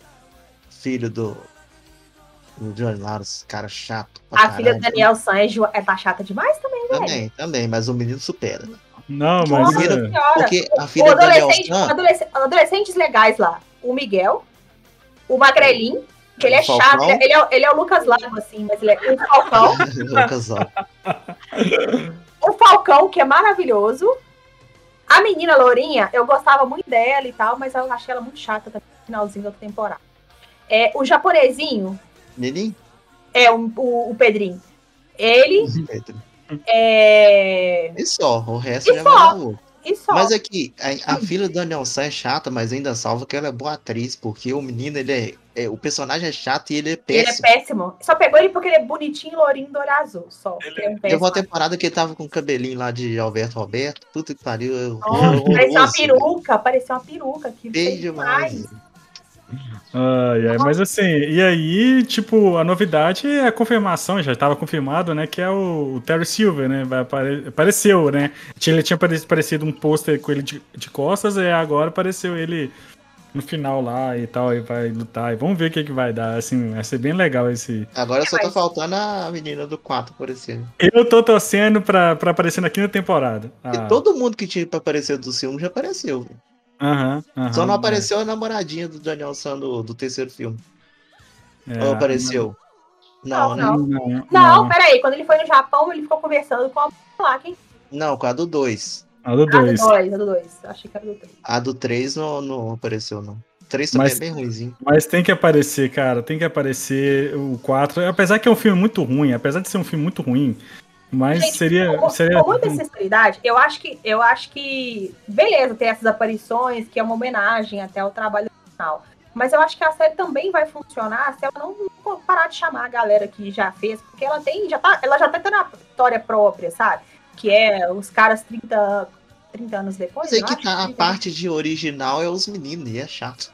filho do, do John Lawrence, cara chato. A filha do. Daniel San é, ju- é tá chata demais também, velho. Também, também, mas o menino supera. né? Não, mas. Nossa Nossa, é, senhora. Porque a O filha Daniel adolescente, San, adolescente- adolescentes legais lá. O Miguel, o Magrelinho, que ele é O Falcão. chato. Ele é, ele é o Lucas Lago, assim, mas ele é o Falcão. (laughs) Lucas, ó. o Falcão, que é maravilhoso. A menina Lourinha, eu gostava muito dela e tal, mas eu achei ela muito chata no finalzinho da temporada. É, o japonesinho, Menino? é o, o, o Pedrinho. Ele Pedro. É. E só, o resto E já só. vai. E só. Mas aqui, a, a filha do Daniel San é chata, mas ainda salva que ela é boa atriz, porque o menino, ele é, é- O personagem é chato e ele é ele é péssimo. péssimo. Só pegou ele porque ele é bonitinho, lourinho, do olho azul. Só. Ele é um Teve péssimo. uma temporada que ele tava com o cabelinho lá de Alberto Roberto. Puta que pariu. eu- Nossa, horroroso, parecia uma peruca, parecia uma peruca. Que Feio feio demais. Ai, ai, mas assim, e aí, tipo, a novidade é a confirmação, já estava confirmado, né, que é o, o Terry Silver, né, vai apare- apareceu, né, tinha, ele tinha apare- aparecido um pôster com ele de, de costas, e agora apareceu ele no final lá e tal, e vai lutar, e vamos ver o que que vai dar, assim, vai ser bem legal esse... Agora só tá faltando a menina do 4 aparecendo. Eu tô torcendo pra, pra aparecer na quinta temporada. Porque Ah, todo mundo que tinha pra aparecer do filme já apareceu. velho. Aham, aham, Só não é, apareceu a namoradinha do Daniel San do, do terceiro filme. é, Ou apareceu? Não, Não, né? não. Não, Não, peraí. Quando ele foi no Japão, ele ficou conversando com a lá. Quem? Não, com a do 2. A do Ah, do 2. 2, a do 2. Achei que era do 3. A do 3 não, não apareceu, não. O 3 também Mas- é bem ruimzinho. Mas tem que aparecer, cara. Tem que aparecer o 4. Apesar que é um filme muito ruim, apesar de ser um filme muito ruim, mas Gente, seria. Com, seria com muita sinceridade, eu acho que eu acho que beleza ter essas aparições, que é uma homenagem até ao trabalho original. Mas eu acho que a série também vai funcionar se ela não parar de chamar a galera que já fez, porque ela tem, já tá, ela já tá tendo a história própria, sabe? Que é os caras 30, 30 anos depois. Eu que acho, tá, a 30. parte de original é os meninos, e é chato.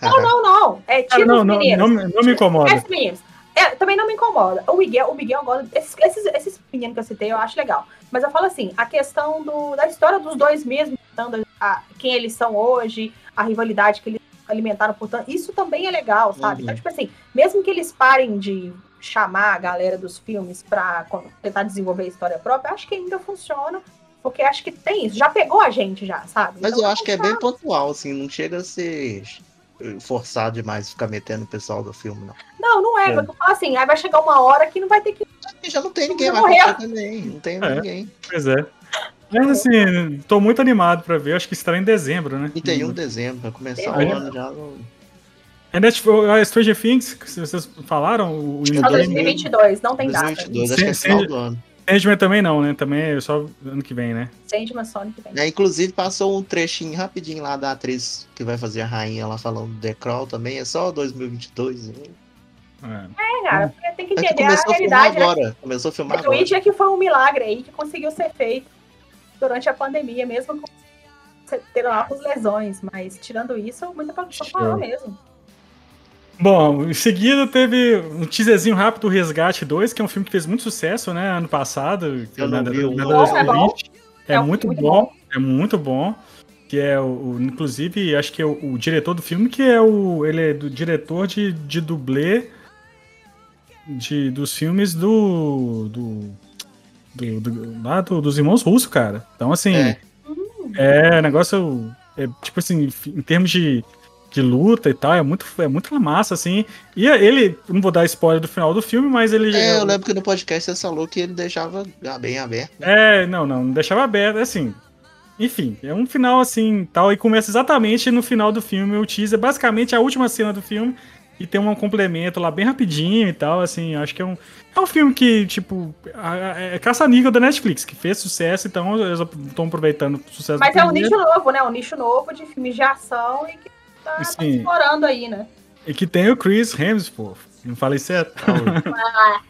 Não, não, não. É Ah, tira não, os não, meninos. não, me- não me incomoda. Esses meninos. É, também não me incomoda. O Miguel, o Miguel gosta. Esses, esses, esses meninos que eu citei, eu acho legal. Mas eu falo assim, a questão do, da história dos dois mesmo, a- quem eles são hoje, a rivalidade que eles alimentaram por tanto, isso também é legal, sabe? Uhum. Então, tipo assim, mesmo que eles parem de chamar a galera dos filmes pra tentar desenvolver a história própria, acho que ainda funciona. Porque acho que tem isso. Já pegou a gente já, sabe? Mas Então, eu acho que é bem pontual, assim, não chega a ser forçado demais ficar metendo o pessoal do filme, não. Não, não é. É. Porque eu falo assim, aí vai chegar uma hora que não vai ter que. Já não tem ninguém mais também, não tem É. ninguém. Pois é. Mas assim, tô muito animado pra ver. Acho que estará em dezembro, né? 31 de dezembro, vai começar o Dezembro. ano já. no- É Netflix, a Stranger Things, que vocês falaram, o Acho que Só é Endgame, 2022, não tem data. 2022, acho que é final do ano. Sandman também não, né? Também é só ano que vem, né? Sandman Sonic vem. É, inclusive passou um trechinho rapidinho lá da atriz que vai fazer a rainha lá falando do The Crawl também, é só 2022. né? É. É, cara, porque tem que É que entender a começou a filmar realidade, né? agora. Começou a filmar O agora. tweet é que foi um milagre aí que conseguiu ser feito durante a pandemia, mesmo com você tendo lá com lesões. Mas tirando isso, muita produção falar mesmo. Bom, em seguida teve um teaserzinho rápido do Resgate 2, que é um filme que fez muito sucesso, né? Ano passado. Eu não na- vi o na- na- É bom, é bom. É, É um muito, filme bom, é muito bom. Que é o, o- inclusive, acho que é o, o diretor do filme, que é o. Ele é do diretor de, de dublê de, dos filmes do. do do, do, lá do- dos irmãos russos, cara. Então, assim, É. é, negócio. É, tipo assim, em termos de, de luta e tal, é muito, é muito massa, assim. E ele, não vou dar spoiler do final do filme, mas ele. É, eu lembro que no podcast você falou que ele deixava bem aberto. É, não, não, não deixava aberto, assim. Enfim, é um final assim, tal, e começa exatamente no final do filme, o teaser, basicamente a última cena do filme, e tem um complemento lá bem rapidinho e tal, assim, acho que é um, é um filme que, tipo, a- é caça-níquel da Netflix, que fez sucesso, então eles estão aproveitando o sucesso Mas do é um nicho novo, né? Um nicho novo de filmes de ação e que tá, tá Sim. explorando aí, né? e que tem o Chris Hemsworth, não falei certo? (laughs) Ah,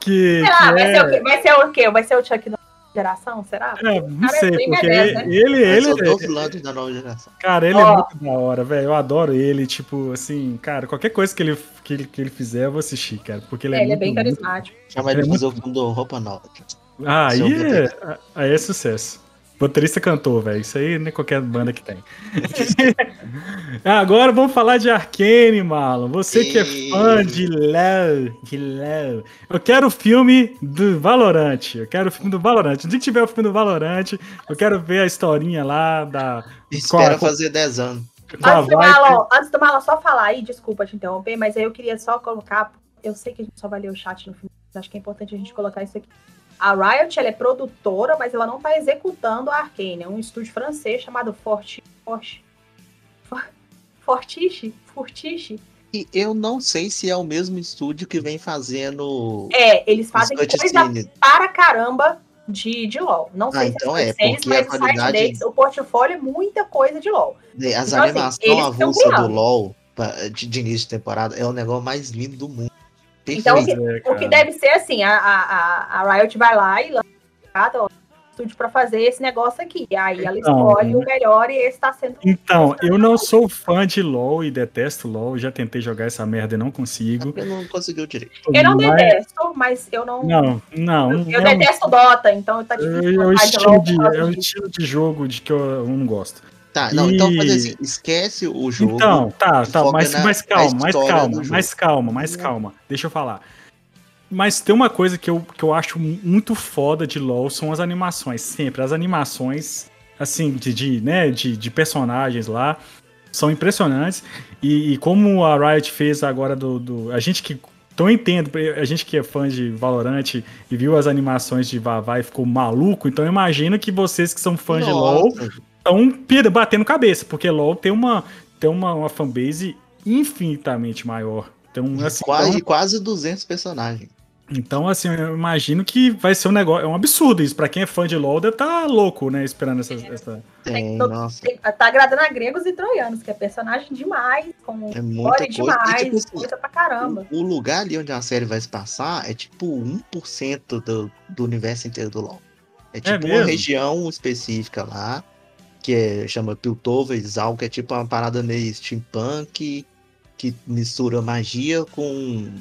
que, será? que Vai, é, ser o quê? Vai ser o quê? Vai ser o Chuck da geração, será? é, não Cara, sei, é bem porque né? ele, Ele, ele, é da nova geração. Cara, ele Ó. é muito da hora, velho. Eu adoro ele. Tipo, assim, cara, qualquer coisa que ele, que ele, que ele fizer, eu vou assistir, cara. Porque ele é, É, ele é muito, bem muito- carismático. Chama ele de é fazer o filme do Roupa Nova. Ah, aí é, aí é sucesso. Baterista cantor, velho. Isso aí nem qualquer banda que tem. (laughs) Ah, Agora vamos falar de Arcane, Marlon. Você que é fã de LoL, de LoL. Eu quero o filme do Valorant. Eu quero o filme do Valorant. Que tiver o filme do Valorant, eu quero ver a historinha lá da. Espera fazer 10 anos. Antes do. Marlon, antes do Marlon só falar aí, desculpa te interromper, mas aí eu queria só colocar. Eu sei que a gente só vai ler o chat no final, mas acho que é importante a gente colocar isso aqui. A Riot ela é produtora, mas ela não está executando a Arcane. É um estúdio francês chamado Forti, Forti, For- Fortiche? Fortiche? E eu não sei se é o mesmo estúdio que vem fazendo É, eles fazem coisa para caramba de, de LoL. Não sei Ah, se então é, é, cutscenes, porque mas a o site qualidade- deles, o portfólio é muita coisa de LoL. né, As Então, assim, animações eles estão avulsas do. LoL de, de início de temporada é o negócio mais lindo do mundo. Então, Perfeito. É, O que deve ser assim, a, a, a- Riot vai lá e lança ó, estúdio pra fazer esse negócio aqui. E aí ela Então, escolhe né? o melhor e esse tá sendo. Então, eu não sou fã de LoL e detesto LoL. Já tentei jogar essa merda e não consigo. Eu não conseguiu direito. Eu não Mas- detesto, mas eu não. Não, não. eu um- detesto Dota, então tá difícil. é um gostar estilo de, é um estilo de jogo de que eu, eu não gosto. Tá, não, E- então faz assim, esquece o jogo. Então, tá, tá, mas, na- mas calma, mais calma, mais calma, mais calma. Deixa eu falar. Mas tem uma coisa que eu, que eu acho muito foda de LoL, são as animações. Sempre, as animações, assim, de, de, né, de, de personagens lá, são impressionantes. E, e como a Riot fez agora do... do a gente que... Então eu entendo, a gente que é fã de Valorant e viu as animações de Vavá e ficou maluco, então eu imagino que vocês que são fãs de LoL Nossa, estão pira- batendo cabeça, porque LoL tem uma, tem uma, uma fanbase infinitamente maior. Então, assim, quase, então, quase 200 personagens. então, assim, eu imagino que vai ser um negócio. É um absurdo isso. Pra quem é fã de LoL, deve tá louco, né? Esperando essa. essa... Tem, todo- nossa, Tem- Tá agradando a gregos e troianos, que é personagem demais, com é muita coisa. E, demais, tipo assim, coisa pra caramba. o lugar ali onde a série vai se passar é tipo 1% do, do universo inteiro do LoL. É tipo uma mesmo? região específica lá, que é, chama Piltover e Zal, que é tipo uma parada meio steampunk, que mistura magia com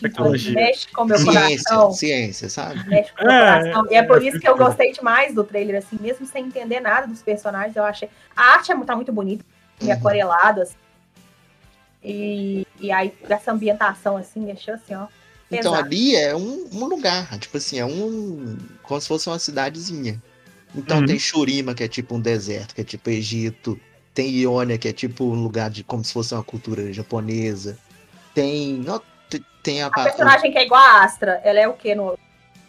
Tecnologia. mexe com o meu ciência, coração. ciência, sabe? mexe com meu É, coração. E é por é, isso que eu é. gostei demais do trailer, assim, mesmo sem entender nada dos personagens, eu achei. A arte é, tá muito bonita, Uhum. aquarelada, assim. E, e aí, essa ambientação, assim, deixou assim, ó. Então pesado. ali é um, um lugar, tipo assim, é um. como se fosse uma cidadezinha. Então Uhum. tem Shurima, que é tipo um deserto, que é tipo Egito. Tem Ionia, que é tipo um lugar de como se fosse uma cultura japonesa. Tem. ó, te- tem a, A personagem que é igual a Astra, ela é o quê? No...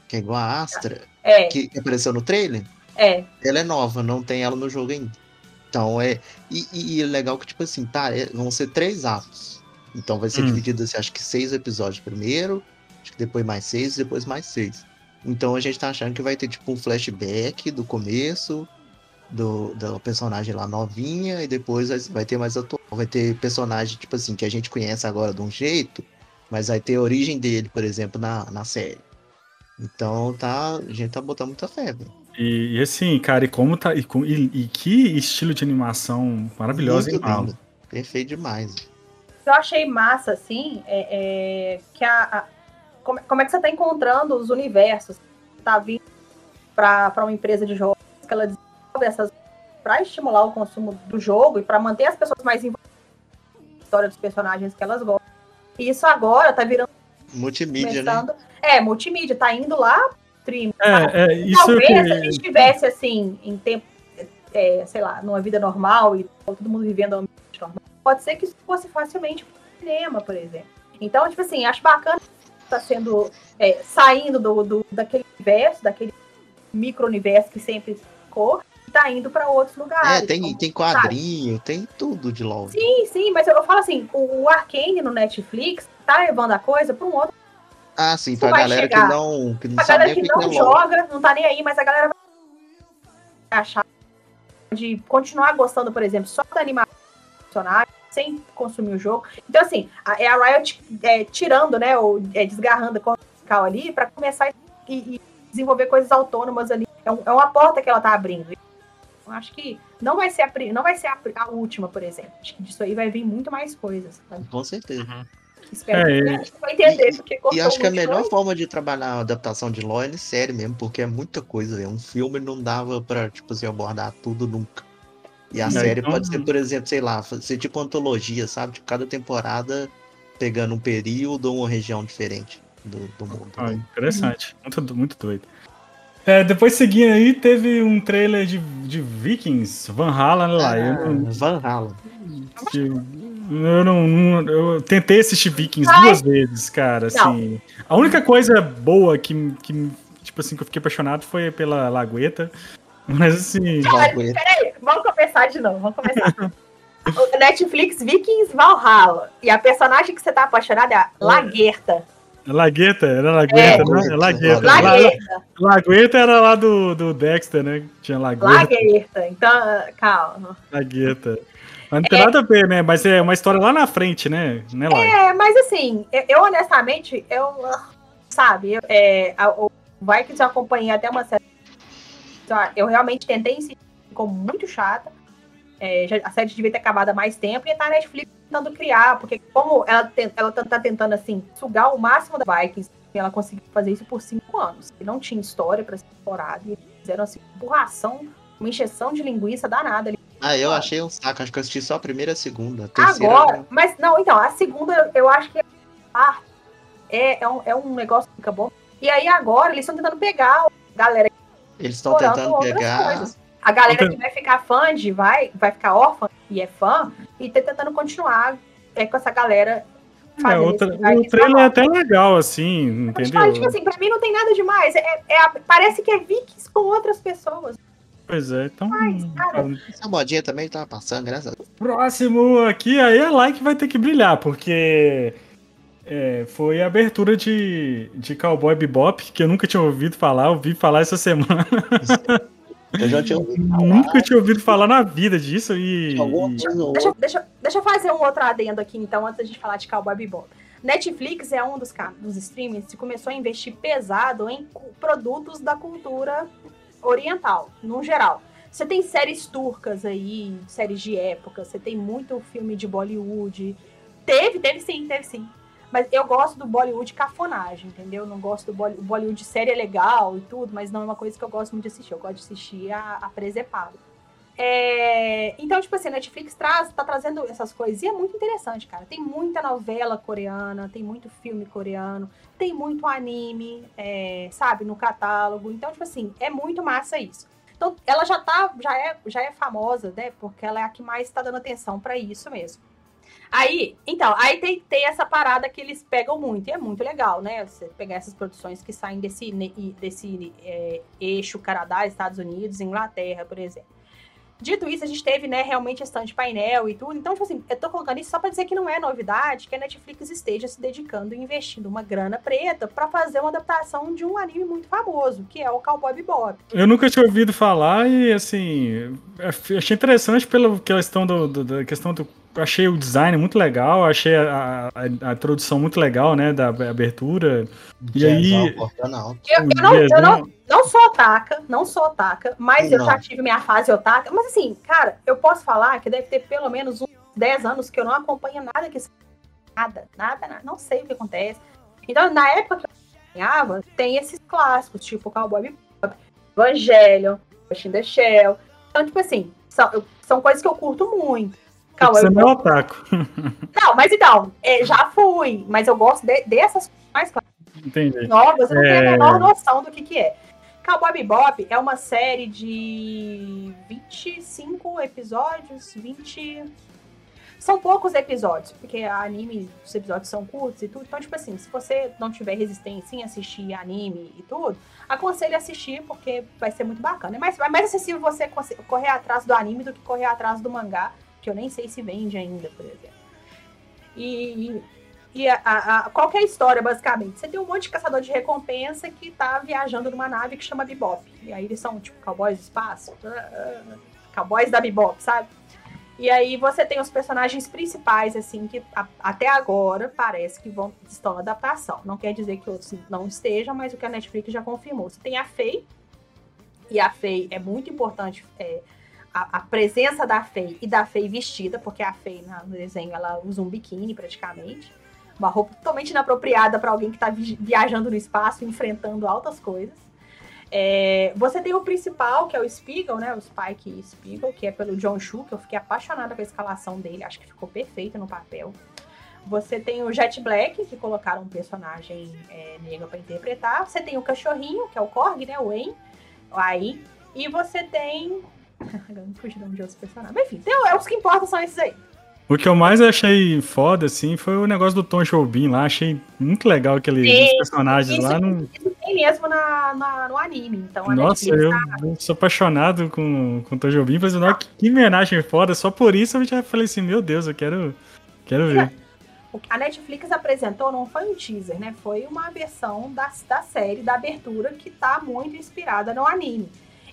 que é igual a Astra, É, que que apareceu no trailer. é. Ela é nova, não tem ela no jogo ainda. Então é. E, e- e é legal que, tipo assim, tá, é- vão ser três atos. Então vai ser Hum. dividido, assim, acho que seis episódios primeiro, acho que depois mais seis, depois mais seis. Então a gente tá achando que vai ter, tipo, um flashback do começo, do, da personagem lá novinha, e depois vai- ter mais atual. Vai ter personagem, tipo assim, que a gente conhece agora de um jeito, mas vai ter a origem dele, por exemplo, na, na série. Então tá, a gente tá botando muita fé, velho. E, e assim, cara, e como tá. E, com- e- e que estilo de animação maravilhosa, hein, Muito Paulo? lindo. Perfeito demais. O que eu achei massa, assim, é, é que a, a- como, como é que você tá encontrando os universos? Tá vindo pra uma empresa de jogos que ela desenvolve essas para estimular o consumo do jogo e para manter as pessoas mais envolvidas na história dos personagens que elas gostam. E isso agora tá virando Multimídia, né? começando. É, multimídia, tá indo lá, stream. É, é, isso Talvez que- se a gente tivesse, assim, em tempo, é, sei lá, numa vida normal e todo mundo vivendo um ambiente normal, pode ser que isso fosse facilmente pro cinema, por exemplo. Então, tipo assim, acho bacana que tá sendo, é, saindo do, do, daquele universo, daquele micro-universo que sempre ficou, e tá indo pra outros lugares. É, tem, como- tem quadrinho, tem tudo de LOL. Sim, sim, mas eu, eu falo assim, o, o Arcane no Netflix tá levando a coisa pra um outro Ah, sim, pra vai galera chegar. que não, que não A sabe galera que não é joga, não tá nem aí, mas a galera vai achar de continuar gostando, por exemplo, só da animação personagem, sem consumir o jogo. Então, assim, a- é a Riot é, tirando, né, ou é, desgarrando a corda musical ali pra começar e, e desenvolver coisas autônomas ali. É, um- é uma porta que ela tá abrindo. Eu acho que não vai ser a, não vai ser a, a última, por exemplo. Acho que disso aí vai vir muito mais coisas. sabe? Com certeza. Espero É, que a gente vai entender, porque E cortou acho que a melhor coisa. forma de trabalhar a adaptação de LOL é série mesmo, porque é muita coisa. velho. Um filme não dava pra, tipo assim, abordar tudo nunca. E a É, série então- pode ser, por exemplo, sei lá, ser tipo antologia, sabe? Tipo, cada temporada pegando um período ou uma região diferente do, do mundo. Ah, né? interessante. Muito, muito doido. É, depois seguindo aí, teve um trailer de, de Vikings, Van Halen lá. eu não, Ah, Van Halen. que- eu não, não- eu tentei assistir Vikings Ai. duas vezes, cara. Assim, a única coisa boa que, que, tipo assim, que eu fiquei apaixonado foi pela Lagueta. Mas assim. Peraí, vamos começar de novo, vamos começar. (laughs) O Netflix Vikings Valhalla. E a personagem que você tá apaixonada é a Laguerta. Lagueta, era Lagueta, É. não? É Lagueta. La- Laguerta. Lagueta era lá do, do Dexter, né? Tinha Lagueta, Laguerta. Então, calma. Lagueta. Mas não tem nada a ver, né? Mas é uma história lá na frente, né? Né? É, mas assim, eu, honestamente, eu. Sabe, eu, é, a- o Vikings eu acompanhei até uma série. Então, Eu realmente tentei insistir, ficou muito chata. É, já- a série devia ter acabado há mais tempo e tá a Netflix tentando criar, porque como ela, ela tá, tá tentando assim sugar o máximo da Vikings, ela conseguiu fazer isso por cinco anos. E não tinha história pra ser explorada. E eles fizeram assim, empurração, uma encheção de linguiça danada ali. Ah, eu achei um saco. Acho que eu assisti só a primeira e a segunda. A terceira, Agora, mas não, então, a segunda eu acho que ah, é, é, um, é um negócio que fica bom. E aí agora eles estão tentando pegar a galera Eles estão tentando outras pegar. coisas. A galera Então- que vai ficar fã de vai, vai ficar órfã e é fã, e tá tentando continuar é, com essa galera. É, o, tra- o trailer é até legal, assim, Mas, entendeu? tipo assim, pra mim não tem nada demais. É, é a- parece que é Vikings com outras pessoas. Pois é, então. cara. Essa modinha também tava passando, graças a Deus. Próximo aqui, aí a like vai ter que brilhar, porque é, foi a abertura de, de Cowboy Bebop, que eu nunca tinha ouvido falar, ouvi falar essa semana. Eu já tinha ouvido (laughs) falar nunca tinha ouvido falar na vida disso e. de Deixa, outra. deixa, deixa eu fazer um outro adendo aqui, então, antes da gente falar de Cowboy Bebop. Netflix é um dos, dos streamings que começou a investir pesado em produtos da cultura oriental, no geral. Você tem séries turcas aí, séries de época, você tem muito filme de Bollywood. Teve, teve sim, teve sim. Mas eu gosto do Bollywood cafonagem, entendeu? Não gosto do Bolly- o Bollywood série é legal e tudo, mas não é uma coisa que eu gosto muito de assistir. Eu gosto de assistir a, a presepada. É, Então, tipo assim, a Netflix traz, tá trazendo essas coisas. E é muito interessante, cara. Tem muita novela coreana, tem muito filme coreano, tem muito anime, é, sabe, no catálogo. Então, tipo assim, é muito massa isso. Então, ela já tá, já é, já é famosa, né? Porque ela é a que mais tá dando atenção pra isso mesmo. Aí, então, aí tem, tem essa parada que eles pegam muito, e é muito legal, né? Você pegar essas produções que saem desse, desse é, eixo Canadá, Estados Unidos, Inglaterra, por exemplo. Dito isso, a gente teve, né, realmente stand de painel e tudo. Então, tipo assim, eu tô colocando isso só pra dizer que não é novidade que a Netflix esteja se dedicando e investindo uma grana preta pra fazer uma adaptação de um anime muito famoso, que é o Cowboy Bebop. Eu nunca tinha ouvido falar e, assim, achei interessante pela questão do, do- da questão do. Achei o design muito legal, achei a, a, a introdução muito legal, né, da abertura. E aí-. Eu, eu não, eu não, não sou otaka, não sou otaka, mas eu Não. já tive minha fase otaka. Mas assim, cara, eu posso falar que deve ter pelo menos uns 10 anos que eu não acompanho nada que nada, nada, nada, não sei o que acontece. Então, na época que eu acompanhava, tem esses clássicos, tipo Cowboy Bebop, Evangelion, Ghost in the Shell. Então, tipo assim, são, são coisas que eu curto muito. Cowboy Você não é Bebop. otaku. (laughs) Não, mas então, é, já fui, mas eu gosto de- dessas mais clássicas. Entendi. Você não tem É. a menor noção do que, que é. Cowboy Bebop é uma série de 25 episódios, 20... São poucos episódios, porque anime, os episódios são curtos e tudo. Então, tipo assim, se você não tiver resistência em assistir anime e tudo, aconselho a assistir, porque vai ser muito bacana. É mais, é mais acessível você correr atrás do anime do que correr atrás do mangá, que eu nem sei se vende ainda, por exemplo. E, e a, a, qual é a história, basicamente? Você tem um monte de caçador de recompensa que tá viajando numa nave que chama Bebop. E aí eles são, tipo, cowboys do espaço. ah, Cowboys da Bebop, sabe? E aí você tem os personagens principais, assim, que a- até agora parece que vão, estão na adaptação. Não quer dizer que outros não estejam, mas o que a Netflix já confirmou. Você tem a Faye, e a Faye é muito importante, é, a, a presença da Faye e da Faye vestida, porque a na- no desenho ela usa um biquíni praticamente. Uma roupa totalmente inapropriada para alguém que está viajando no espaço, enfrentando altas coisas. É, você tem o principal, que é o Spiegel, né? O Spike Spiegel, que é pelo John Chu, que eu fiquei apaixonada com a escalação dele, acho que ficou perfeito no papel. Você tem o Jet Black, que colocaram um personagem é, negro para interpretar. Você tem o cachorrinho, que é o Korg, né? O Wayne, aí. E você tem. Agora não fugi de onde outros personagens. Mas enfim, tem, é, os que importam são esses aí. O que eu mais achei foda, assim, foi o negócio do Tom Jobim lá. Achei muito legal aqueles Sim, personagens isso- lá. Não... Isso tem mesmo na, na- no anime. Então a Nossa, Netflix eu, tá- eu sou apaixonado com, com o Tom Jobim. Falei, "Nossa, que, que homenagem foda. Só por isso eu já falei assim, meu Deus, eu quero, quero ver. A Netflix apresentou não foi um teaser, né? Foi uma versão da, da série, da abertura, que tá muito inspirada no anime.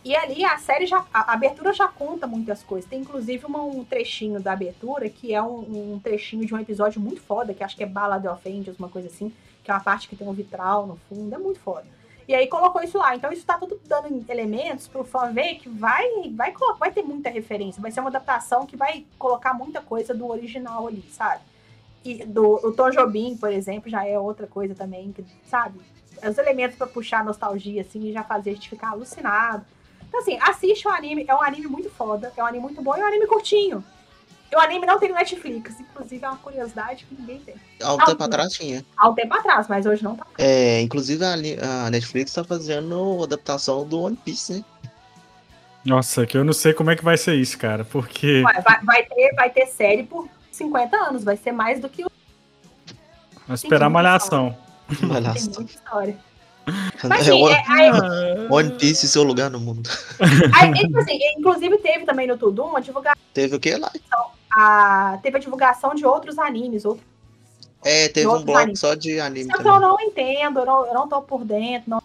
E ali a série já. A abertura já conta muitas coisas. Tem inclusive uma- um trechinho da abertura que é um, um trechinho de um episódio muito foda, que acho que é Ballad of Angels, uma coisa assim, que é uma parte que tem um vitral no fundo, é muito foda. E aí colocou isso lá. Então isso tá tudo dando elementos pro fã ver que vai, vai, vai ter muita referência. Vai ser uma adaptação que vai colocar muita coisa do original ali, sabe? E do o Tom Jobim, por exemplo, já é outra coisa também, que, sabe? Os elementos pra puxar nostalgia, assim, e já fazer a gente ficar alucinado. Então, assim, assiste o anime, é um anime muito foda, é um anime muito bom e é um anime curtinho. E o anime não tem no Netflix, inclusive é uma curiosidade que ninguém tem. Há um tempo atrás tinha. Há um tempo atrás, mas hoje não tá. É, inclusive a, a Netflix tá fazendo adaptação do One Piece, né? Nossa, que eu não sei como é que vai ser isso, cara. Porque. Vai, vai- vai ter, vai ter série por 50 anos, vai ser mais do que o Vai esperar malhação. Lá. tem muita história. Mas É assim, One, é, aí, One Piece e seu lugar no mundo. aí, tipo assim, inclusive teve também no Tudum uma divulgação, Teve o que lá? a- teve a divulgação de outros animes, outros É, teve um bloco animes. só de anime Só que eu não entendo, eu não, eu não tô por dentro, não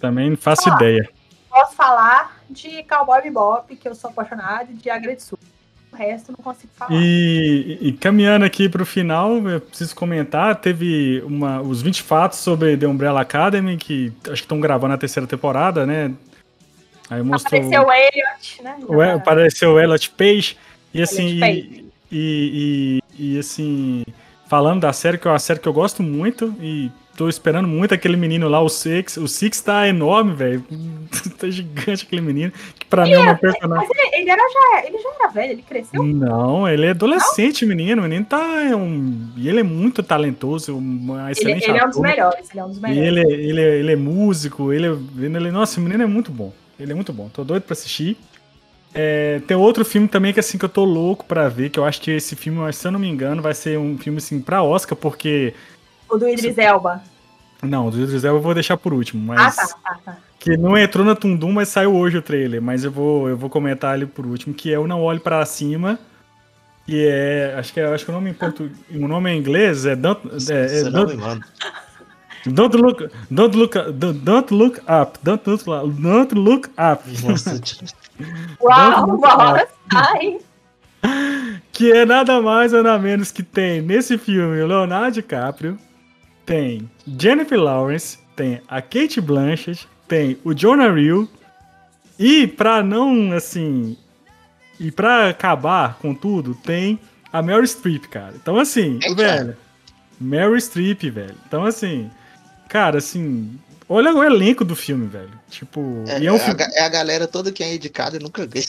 Também não faço Ah. ideia. posso falar de Cowboy Bebop, que eu sou apaixonada, e de Agretsu. O resto eu não consigo falar. E, e caminhando aqui pro final, eu preciso comentar, teve uma, os 20 fatos sobre The Umbrella Academy, que acho que estão gravando a terceira temporada, né? Aí mostrou... Apareceu o Elliot, né? o, El- apareceu o Elliot Page, e assim, Elliot e, e, e, e, assim, falando da série, que é uma série que eu gosto muito, e tô esperando muito aquele menino lá, o Six, o Six tá enorme, velho, (laughs) tá gigante aquele menino, que pra mim é uma personagem... Mas ele, ele era já, ele já era velho, ele cresceu. Não, ele é adolescente, menino. O menino tá. é um, e ele é muito talentoso, um Ele, excelente ele é um dos melhores, ele é um dos E melhores. ele, ele, é- ele é músico, ele, é- ele. Nossa, o menino é muito bom. Ele é muito bom. Tô doido pra assistir. É, tem outro filme também que assim que eu tô louco pra ver, que eu acho que esse filme, se eu não me engano, vai ser um filme assim pra Oscar, porque. O do Idris Elba. Não, do Idris Elba eu vou deixar por último, Ah, mas. tá, tá, tá. Que não entrou na Tundum, mas saiu hoje o trailer. Mas eu vou, eu vou comentar ele por último, que é o Não Olhe Pra Cima. Que é. Acho que, é, acho que o nome em portu... o nome em inglês é Don't, é, é Você não don't, don't look Don't Look Don't, don't Look Up. Don't look, don't look Up. Nossa, Uau, bora! Ai, Que é nada mais ou nada menos que tem nesse filme o Leonardo DiCaprio, tem Jennifer Lawrence, tem a Kate Blanchett, tem o Jonah Hill e pra não assim e pra acabar com tudo tem a Meryl Streep, cara. Então assim, Eita. velho, Meryl Streep, velho. Então assim, cara, assim, olha o elenco do filme, velho. Tipo, É, é um é a, filme ga- é a galera toda que é indicada e nunca ganha.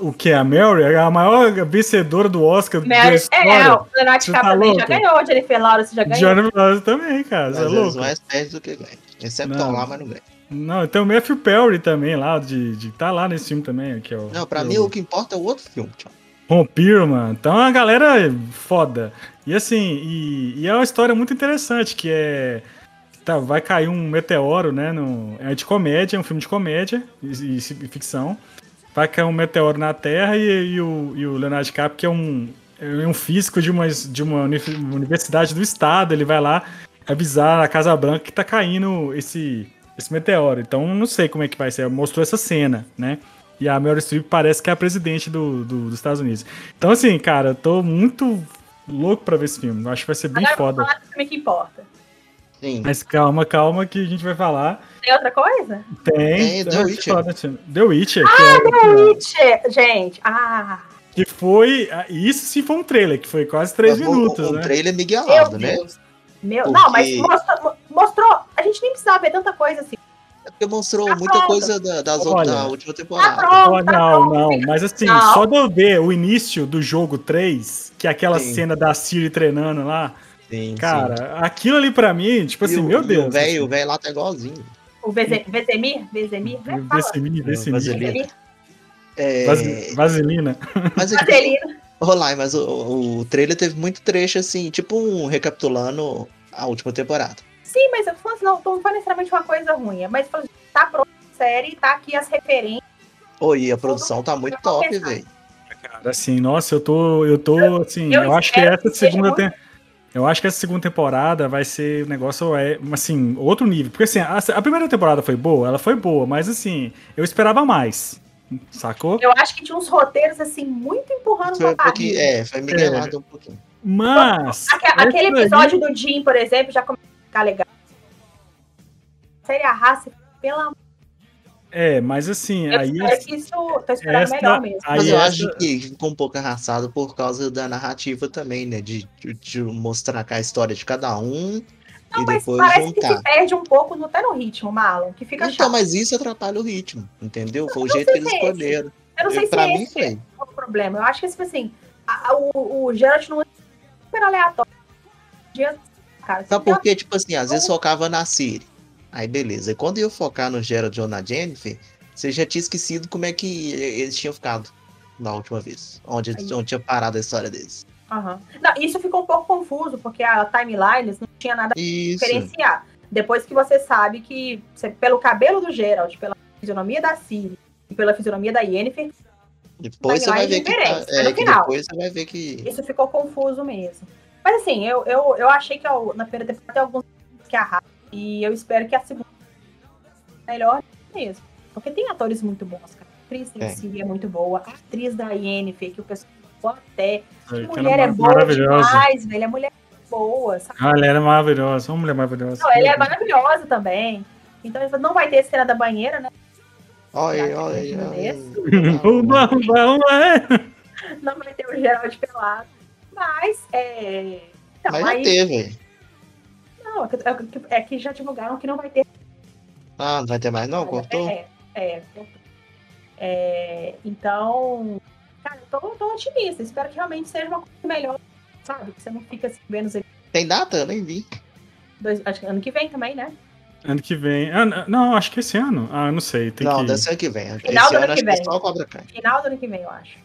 O que? A Mary? É a maior vencedora do Oscar da Mary, história. é, o Leonardo Você DiCaprio tá também já ganhou, Jennifer Lawrence já ganhou. Johnny Lawrence também, cara. É Às vezes louco? mais perde do que ganha. Estão lá, mas não ganha. Não, tem o Matthew Perry também lá, de, de tá lá nesse filme também. Que é o, Não, pra o, mim o que importa é o outro filme, tio. Ron Perlman. Então a galera é foda. E assim, e, e é uma história muito interessante, que é. Tá, vai cair um meteoro, né? No, é de comédia, é um filme de comédia e, e- e ficção. Vai cair um meteoro na Terra e, e o, e o Leonardo DiCaprio, que é um, é um físico de uma, de uma uni- universidade do estado, ele vai lá avisar a Casa Branca que tá caindo esse, esse meteoro. Então não sei como é que vai ser. Mostrou essa cena, né? E a Meryl Streep parece que é a presidente do, do- dos Estados Unidos. Então, assim, cara, eu tô muito louco pra ver esse filme. Eu acho que vai ser bem Agora foda. falar do filme que importa. Sim. Mas calma, calma, que a gente vai falar. Tem outra coisa? Tem. Tem The Witcher. The Witcher. que, é- Witcher, gente. Ah, que foi. Isso sim foi um trailer, que foi quase três Mas o- minutos, o, né? trailer meu miguelado, né? Meu, Porque- Não, mas mostrou, mostrou. A gente nem precisava ver tanta coisa assim. É porque mostrou Tá muita pronto. coisa da, das Olha. outras, da última Tá temporada. pronto, Oh, tá não, pronto. não, mas assim, Não. só de eu ver o início do jogo 3, que é aquela Sim. cena da Siri treinando lá, Sim, cara, aquilo ali pra mim, tipo sim. assim, E o- meu e Deus. O velho assim, o velho lá tá igualzinho. O Vezemir, Vezemir, né? Fala. Vesemir, Vesemir, Vaselina. Vezemir, É, Vase- Vaselina. mas aqui, Vaselina. Rolai, mas o, o trailer teve muito trecho assim, tipo um recapitulando a última temporada. Sim, mas eu falo assim, não, não foi necessariamente uma coisa ruim. é Mas tá pronto a série, tá aqui as referências. Oi, a produção tá muito top, velho. Cara, assim, nossa, eu tô, eu tô, assim, eu eu, acho que essa que segunda muito- tem, eu acho que essa segunda temporada vai ser um negócio, é, assim, outro nível, porque assim, a, a primeira temporada foi boa, ela foi boa, mas assim, eu esperava mais, sacou? Eu acho que tinha uns roteiros assim, muito empurrando Foi uma um barriga. é, foi miguelado um pouquinho. Mas Aque- Aquele essa aí- episódio do Jim, por exemplo, já começou a ficar legal. A série Arrasta, pela é, mas assim, Eu aí espero que isso. Tô esperando essa- melhor mesmo. Aí Mas eu essa- acho que ficou um pouco arrastado por causa da narrativa também, né? De, de, de mostrar a história de cada um Não, e mas depois parece que juntar. se perde um pouco no, até no ritmo, Marlon, que fica Então, chato. mas isso atrapalha o ritmo, entendeu? Foi o jeito que eles é esse. escolheram. Eu não sei pra se mim esse foi. é o problema. Eu acho que, tipo assim, a- a- o, o Geralt não é super aleatório. Cara, Sabe por quê? Tipo assim, às vezes focava na Siri. Aí beleza. E quando eu focar no Gerald ou na Jennifer, você já tinha esquecido como é que eles tinham ficado na última vez. Onde, Aí. onde tinha parado a história deles. Aham. Não, isso ficou um pouco confuso, porque a timeline não tinha nada a diferenciar. Depois que você sabe que, você- pelo cabelo do Geralt, pela fisionomia da Ciri e pela fisionomia da Yennefer, Depois você vai ver que, tá, é no que final. depois você vai ver que. isso ficou confuso mesmo. Mas assim, eu, eu, eu achei que eu- na primeira temporada tem alguns que arrasam. E eu espero que a segunda melhor mesmo. Porque tem atores muito bons, cara. A atriz da É. Ciri é muito boa. A atriz da Yennefer, que o pessoal até. Que mulher ela é boa maravilhosa. demais, velho. A mulher é boa, sabe? Ah, ela era maravilhosa, uma mulher maravilhosa. Não, ela é maravilhosa também. Então não vai ter cena da banheira, né? Olha olha olha. Uma, uma, uma, é. Não vai ter o Gerald pelado. Mas, é. Então, Mas já aí. teve. Não, é que- é que- é que já divulgaram que não vai ter Ah, não vai ter mais não? Cortou? É, é, cortou. É, então, cara, eu tô, tô otimista. Espero que realmente seja uma coisa melhor, sabe? Que você não fica assim, vendo os Tem data? Eu nem vi. dois, acho que ano que vem também, né? Ano que vem. Ah, não, acho que esse ano. Ah, não sei. Tem não, que... desse ano que vem. Esse Final do ano ano que que é vem. só o Cobra Kai. Final do ano que vem, eu acho.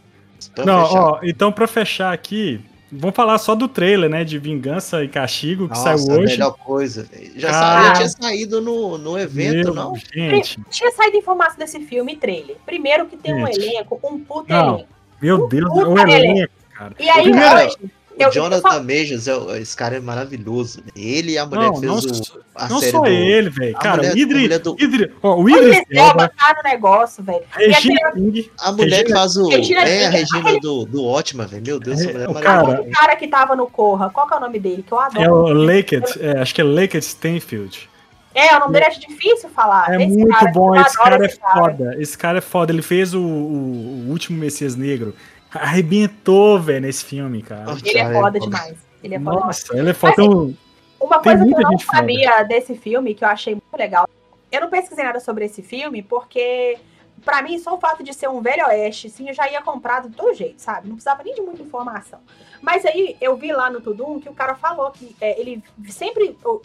Pra Não, fechar. ó, então pra fechar aqui, vamos falar só do trailer, né? De Vingança e Castigo, que Nossa, saiu a hoje. melhor coisa, velho. Já, sa- já tinha saído no, no evento, Meu, não? Gente, Tinha saído informação desse filme, trailer. Primeiro que tem um Gente. elenco, um puta Não. elenco. meu Deus, puta o elenco, cara. E aí, Primeiro, hoje, O eu, Jonathan eu, Majors, é esse cara é maravilhoso. Ele e a mulher Não, que fez não, o, a não série só do... ele, velho. Cara, mulher- Idris, mulher do- Idris, ó, o o Idris Idris Elba tá no negócio, velho. Regina King, A mulher que Regina- faz o... Regina é, a Regina aquele- do, do Ótima, velho. Meu Deus, É, essa mulher é cara- O cara que tava no Corra, qual que é o nome dele? Que eu adoro. é o Laked, é, acho que é Laked Stanfield. É, o nome dele é difícil falar. É Esse muito cara, bom, esse cara é esse cara. foda. Esse cara é foda. Ele fez o, o- o último Messias Negro. Arrebentou, velho, nesse filme, cara. Nossa, Ele é cara, foda demais. Ele é foda demais. Nossa, ele é foda. Então, Uma Tem coisa que eu não gente foda. sabia desse filme, que eu achei muito legal. Eu não pesquisei nada sobre esse filme, porque pra mim, só o fato de ser um velho oeste, sim, eu já ia comprar de todo jeito, sabe? Não precisava nem de muita informação. Mas aí eu vi lá no Tudum que o cara falou que é, ele sempre. O,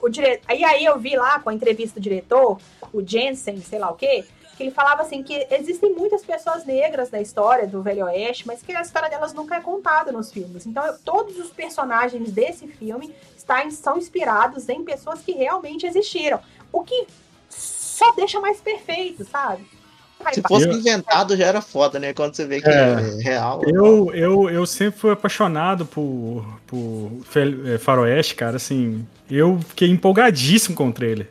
o dire... aí, aí eu vi lá com a entrevista do diretor, o Jensen, sei lá o quê, que ele falava assim que existem muitas pessoas negras na história do Velho Oeste, mas que a história delas nunca é contada nos filmes. Então, eu, todos os personagens desse filme está, são inspirados em pessoas que realmente existiram. O que só deixa mais perfeito, sabe? Se fosse inventado já era foda, né? Quando você vê que é, é real. Eu, eu, eu sempre fui apaixonado por, por é, Faroeste, cara. Assim, eu fiquei empolgadíssimo com o trailer.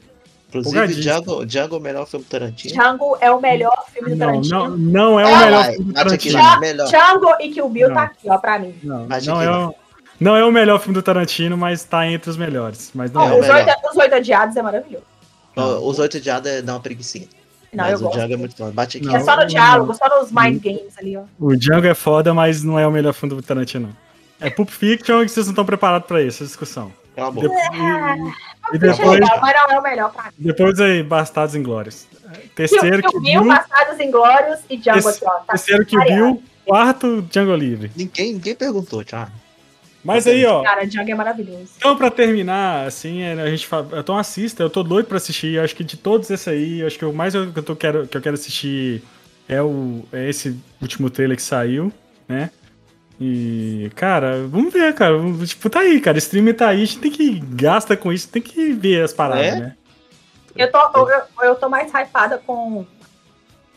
Inclusive, Django, Django é o melhor filme do Tarantino. Django é o melhor filme do Tarantino. Não, não é o melhor vai, filme do Tarantino. Aqui, Django e Kill Bill não. tá aqui, ó, pra mim. Não, não é, o, não é o melhor filme do Tarantino, mas tá entre os melhores. Mas não é os, oito, os Oito Odiados é maravilhoso. Os Oito Odiados é dar uma preguiça. Não, mas o gosto. Django é muito foda. Bate aqui. Não, é só no diálogo, só nos mind games ali, ó. O Django é foda, mas não é o melhor filme do Tarantino. É Pulp Fiction e vocês não estão preparados pra isso, essa discussão. Cala a boca. E, e depois, legal, mas não é o melhor pra mim. Depois aí, Bastardos Inglórios. Terceiro que, que viu. Bastardos Inglórios e Django ó. Tá terceiro que viu, quarto Django Livre. Ninguém, ninguém perguntou, Thiago. Mas aí, ó. Cara, Django é maravilhoso. Então, pra terminar, assim, é, a gente fala. Então assista, eu tô doido pra assistir. Acho que de todos esses aí, acho que o mais que eu, tô, quero, que eu quero assistir é, o, é esse último trailer que saiu, né? E, cara, vamos ver, cara. Tipo, tá aí, cara. O streaming tá aí, a gente tem que gasta com isso, tem que ver as paradas, é? né? Eu tô, eu, eu tô mais hypada com.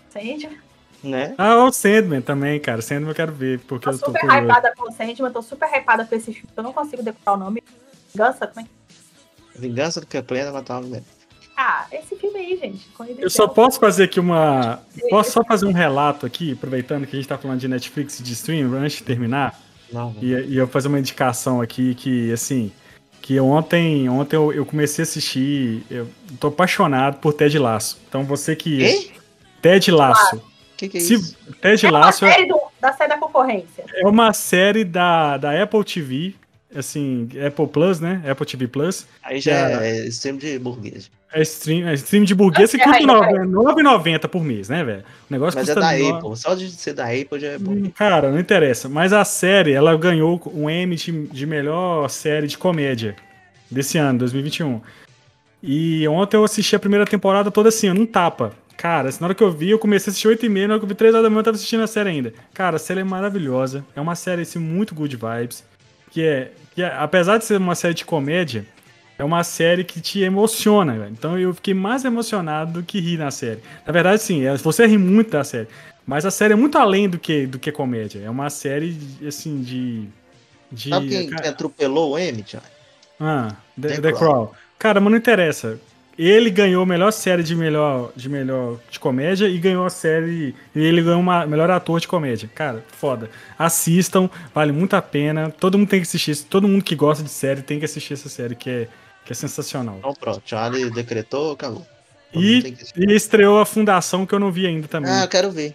Sandman. Né? Ah, o Sandman também, cara. Sandman eu quero ver. Porque tô eu tô super hypada com o Sandman, tô super hypada com esse filme. Eu não consigo decorar o nome. Vingança também. Vingança do que é plena matar o ah, esse filme aí, gente. Eu só posso fazer aqui uma. Posso só fazer um relato aqui, aproveitando que a gente tá falando de Netflix e de stream, antes de terminar? Não. E, e eu fazer uma indicação aqui que, assim. Que ontem, ontem eu, eu comecei a assistir. Eu tô apaixonado por Ted Laço. Então você que. Ei? Ted Laço. Que que é isso? Se, Ted é Laço. Uma série do, da série da concorrência. É uma série da, da Apple TV assim, Apple Plus, né? Apple TV Plus. Aí já é, é stream de burguês. É stream, é stream de burguês que custa R$ 9,90 por mês, né, velho? O negócio Mas custa é da no... Apple, só de ser da Apple já é bom. Hum, cara, não interessa. Mas a série, ela ganhou um Emmy de, de melhor série de comédia desse ano, 2021. E ontem eu assisti a primeira temporada toda assim, num tapa. Cara, assim, na hora que eu vi, eu comecei a assistir 8 e meia, na hora que eu vi 3 horas da manhã, eu tava assistindo a série ainda. Cara, a série é maravilhosa. É uma série, assim, muito good vibes. Que é, que é, apesar de ser uma série de comédia, é uma série que te emociona, velho. Então eu fiquei mais emocionado do que rir na série. Na verdade, sim, é, você ri muito da série. Mas a série é muito além do que, do que comédia. É uma série, assim, de. de Sabe quem, cara... atropelou o Emmett? Ah, The, The, The Crawl. Cara, mas não interessa. Ele ganhou a melhor série de melhor de melhor de comédia e ganhou a série. E ele ganhou uma melhor ator de comédia. Cara, foda. Assistam, vale muito a pena. Todo mundo tem que assistir. Todo mundo que gosta de série tem que assistir essa série, que é, que é sensacional. Então pronto, Charlie decretou, acabou. E, e, estreou a Fundação que eu não vi ainda também. Ah, eu quero ver.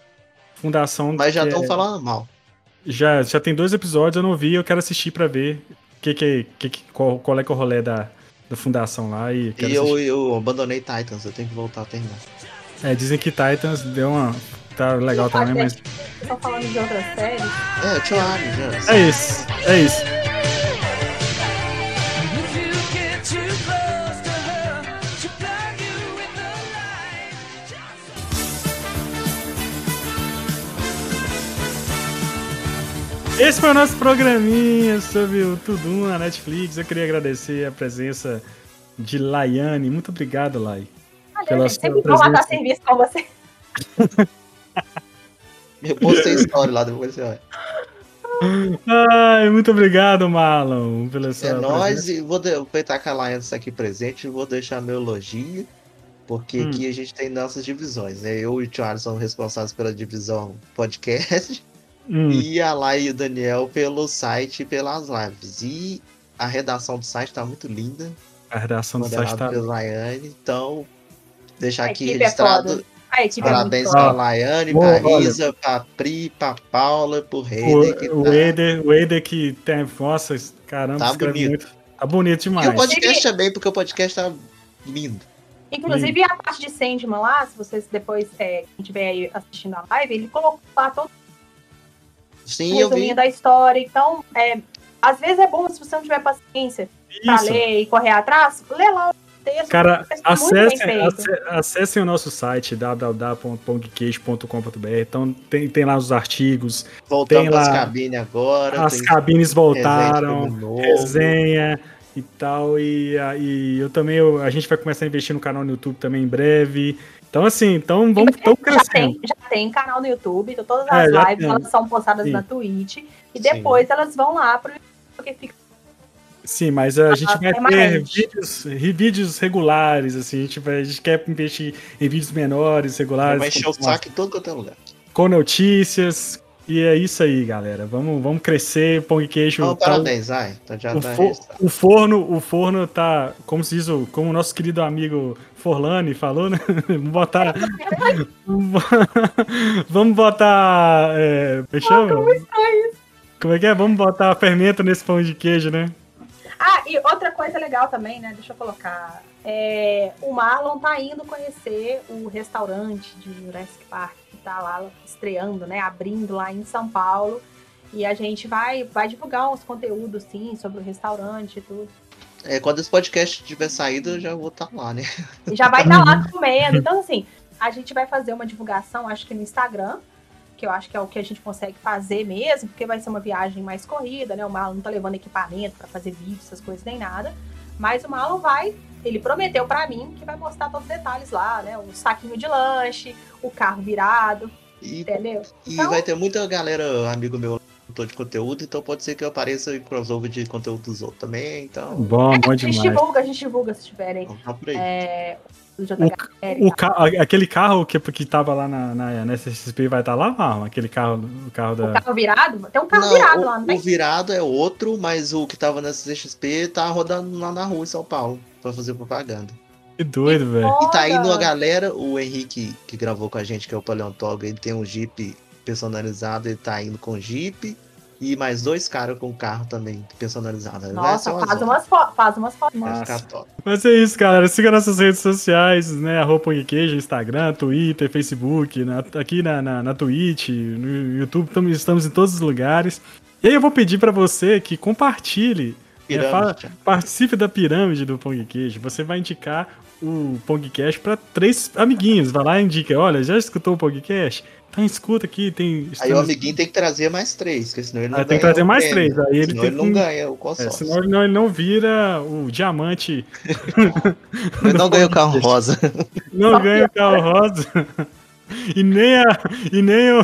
Fundação. Mas já estão é... falando mal. Já, já tem dois episódios, eu não vi, eu quero assistir para ver que, que, que, qual, qual é que é o rolê da, da fundação lá e. E eu, eu abandonei Titans, eu tenho que voltar a terminar. É, dizem que Titans deu uma. Tá legal também, mas. Estão falando de outras séries? É, Tio já. É isso, é isso. Esse foi o nosso programinha sobre o Tudum na Netflix. Eu queria agradecer a presença de Laiane. Muito obrigado, Lai. Valeu, pela gente. Sempre vou matar serviço com você. (laughs) Eu postei história lá, depois você olha. Ai, muito obrigado, Marlon, pela sua É nóis, e vou aproveitar que a Laiane está aqui presente, vou deixar meu elogio, porque hum. aqui a gente tem nossas divisões, né? Eu e o Charles são responsáveis pela divisão podcast. Hum. E a Lai e o Daniel pelo site e pelas lives. E a redação do site tá muito linda. A redação do site tá. Pela Laiane, então, deixar aqui é registrado. É Parabéns é pra Laiane, pra Risa, pra Pri, pra Paula, pro Reder. O, tá... Eder, o Eder que tem. Nossa, caramba, tá bonito. Muito, tá bonito demais. E o podcast também, porque o podcast tá lindo. Inclusive, a parte de Sandman lá, se vocês depois é, quem estiver aí assistindo a live, ele colocou lá todo Sim, resuminho da história. Então, é, às vezes é bom, se você não tiver paciência Isso. ler e correr atrás, lê lá o texto. Cara, tá acessem, acessem o nosso site www.pongqueijo.com.br. Então tem, tem lá os artigos, Voltando Tem lá às cabines agora. as tem cabines voltaram, resenha e tal. E, e eu também, eu- a gente vai começar a investir no canal no YouTube também em breve. Então, assim, então vamos tão já crescendo. tem, já tem canal no YouTube, então todas É, as já lives elas são postadas Sim. na Twitch e depois elas vão lá pro YouTube, porque fica Sim, mas a gente vai ter vídeos, vídeos regulares, assim, a gente, vai, a gente quer investir em vídeos menores, regulares, Vai encher o saco em todo quanto é lugar. com notícias. E é isso aí, galera. Vamos, vamos crescer, pão e queijo. Então, tá- parabéns, vai. Então já o, tá fo- registrado. o forno, o forno tá, como se diz, o- como o nosso querido amigo Forlani falou, né? (laughs) Vamos botar. (laughs) vamos botar. É, como é que chama? Como é que é? Vamos botar fermento nesse pão de queijo, né? Ah, e outra coisa legal também, né? Deixa eu colocar. É, o Marlon tá indo conhecer o restaurante de Jurassic Park, que tá lá estreando, né? Abrindo lá em São Paulo. E a gente vai, vai divulgar uns conteúdos, sim, sobre o restaurante e tudo. É, quando esse podcast tiver saído, eu já vou estar lá, né? Já vai estar lá (laughs) comendo. Então, assim, a gente vai fazer uma divulgação, acho que no Instagram, que eu acho que é o que a gente consegue fazer mesmo, porque vai ser uma viagem mais corrida, né? O Marlon não tá levando equipamento para fazer vídeo, essas coisas nem nada. Mas o Marlon vai, ele prometeu para mim que vai mostrar todos os detalhes lá, né? O saquinho de lanche, o carro virado, E, entendeu? e Então- vai ter muita galera, amigo meu, produtor de conteúdo, então pode ser que eu apareça em crossover de conteúdo dos outros também, então. Bom, bom a gente demais. divulga, a gente divulga se tiverem. Por aí. É, o O, o ca- aquele carro que, que tava lá na, na, na SXP vai estar lá, Marlon? Aquele carro, o carro o da. carro virado, tem um carro Não, virado o, lá, não o tem? virado é outro, mas o que tava na CXP tá rodando lá na rua em São Paulo pra fazer propaganda. Que doido, velho. E tá indo a galera, o Henrique que gravou com a gente, que é o paleontólogo, ele tem um Jeep personalizado, ele tá indo com Jeep. E mais dois caras com carro também personalizado. Nossa, faz zona. umas, faz umas fotos. Mas é isso, galera. Siga nossas redes sociais, né? Arroba Queijo, Instagram, Twitter, Facebook, na- aqui na, na, na Twitch, no YouTube, tamo- estamos em todos os lugares. E aí eu vou pedir pra você que compartilhe, Pirâmide, fala- participe da pirâmide do Pão de Queijo. Você vai indicar o Pongcast pra três amiguinhos. Vai lá e indica, olha, já escutou o Pongcast? Então escuta aqui, tem... Aí o amiguinho tem que trazer mais três, porque senão ele não Ah, tem que ganha trazer o mais prêmio. três, aí ele senão ele não que- ganha o É, consórcio. senão ele não, ele não vira o diamante, Ele não ganha o carro (laughs) rosa. não ganha o carro rosa. (laughs) (laughs) E nem, a, e nem o,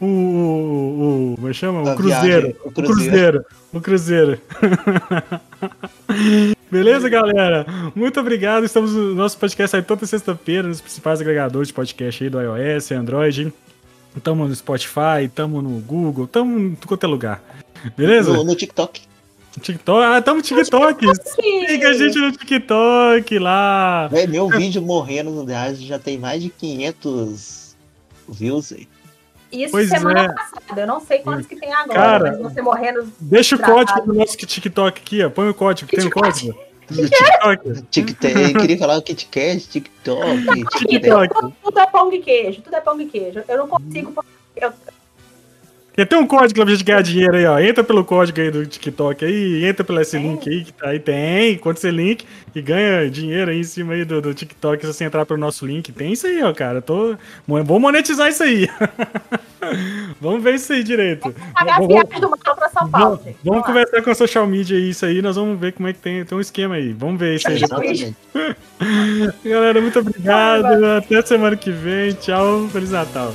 o, o, o- Como é que chama? O cruzeiro. o O cruzeiro. O cruzeiro. (laughs) Beleza, galera? Muito obrigado. Estamos no nosso podcast sai toda sexta-feira nos principais agregadores de podcast aí do iOS, Android. Estamos no Spotify, estamos no Google, estamos em quanto é lugar. Beleza? No, no TikTok. TikTok. Ah, estamos no TikTok. Siga a gente no TikTok lá. Véi, meu vídeo morrendo no Reais já tem mais de 500 views aí. Isso Pois semana é. passada. Eu não sei quantos que tem agora, Cara, mas você morrendo. Deixa o código do nosso TikTok aqui, ó. Põe o código. Tem o código? Do TikTok. TikTok, eu queria falar o KitKat, TikTok, TikTok. TikTok. Tudo, tudo é pão de queijo, tudo é pão de queijo. Eu não consigo. Eu, Tem até um código pra gente ganhar dinheiro aí, ó. Entra pelo código aí do TikTok aí, entra pelo esse link aí que tá aí, tem. Conta esse link e ganha dinheiro aí em cima aí do, do TikTok se você entrar pelo nosso link. Tem isso aí, ó, cara. Tô... Vou monetizar isso aí. (laughs) vamos ver isso aí direito. pagar Vamos- viagem do Marlon pra São Paulo, Vamos, gente. vamos lá. conversar com a social media aí, isso aí, nós vamos ver como é que tem, tem um esquema aí. Vamos ver isso aí. Exatamente. (laughs) Galera, muito obrigado. Até semana que vem. Tchau. Feliz Natal.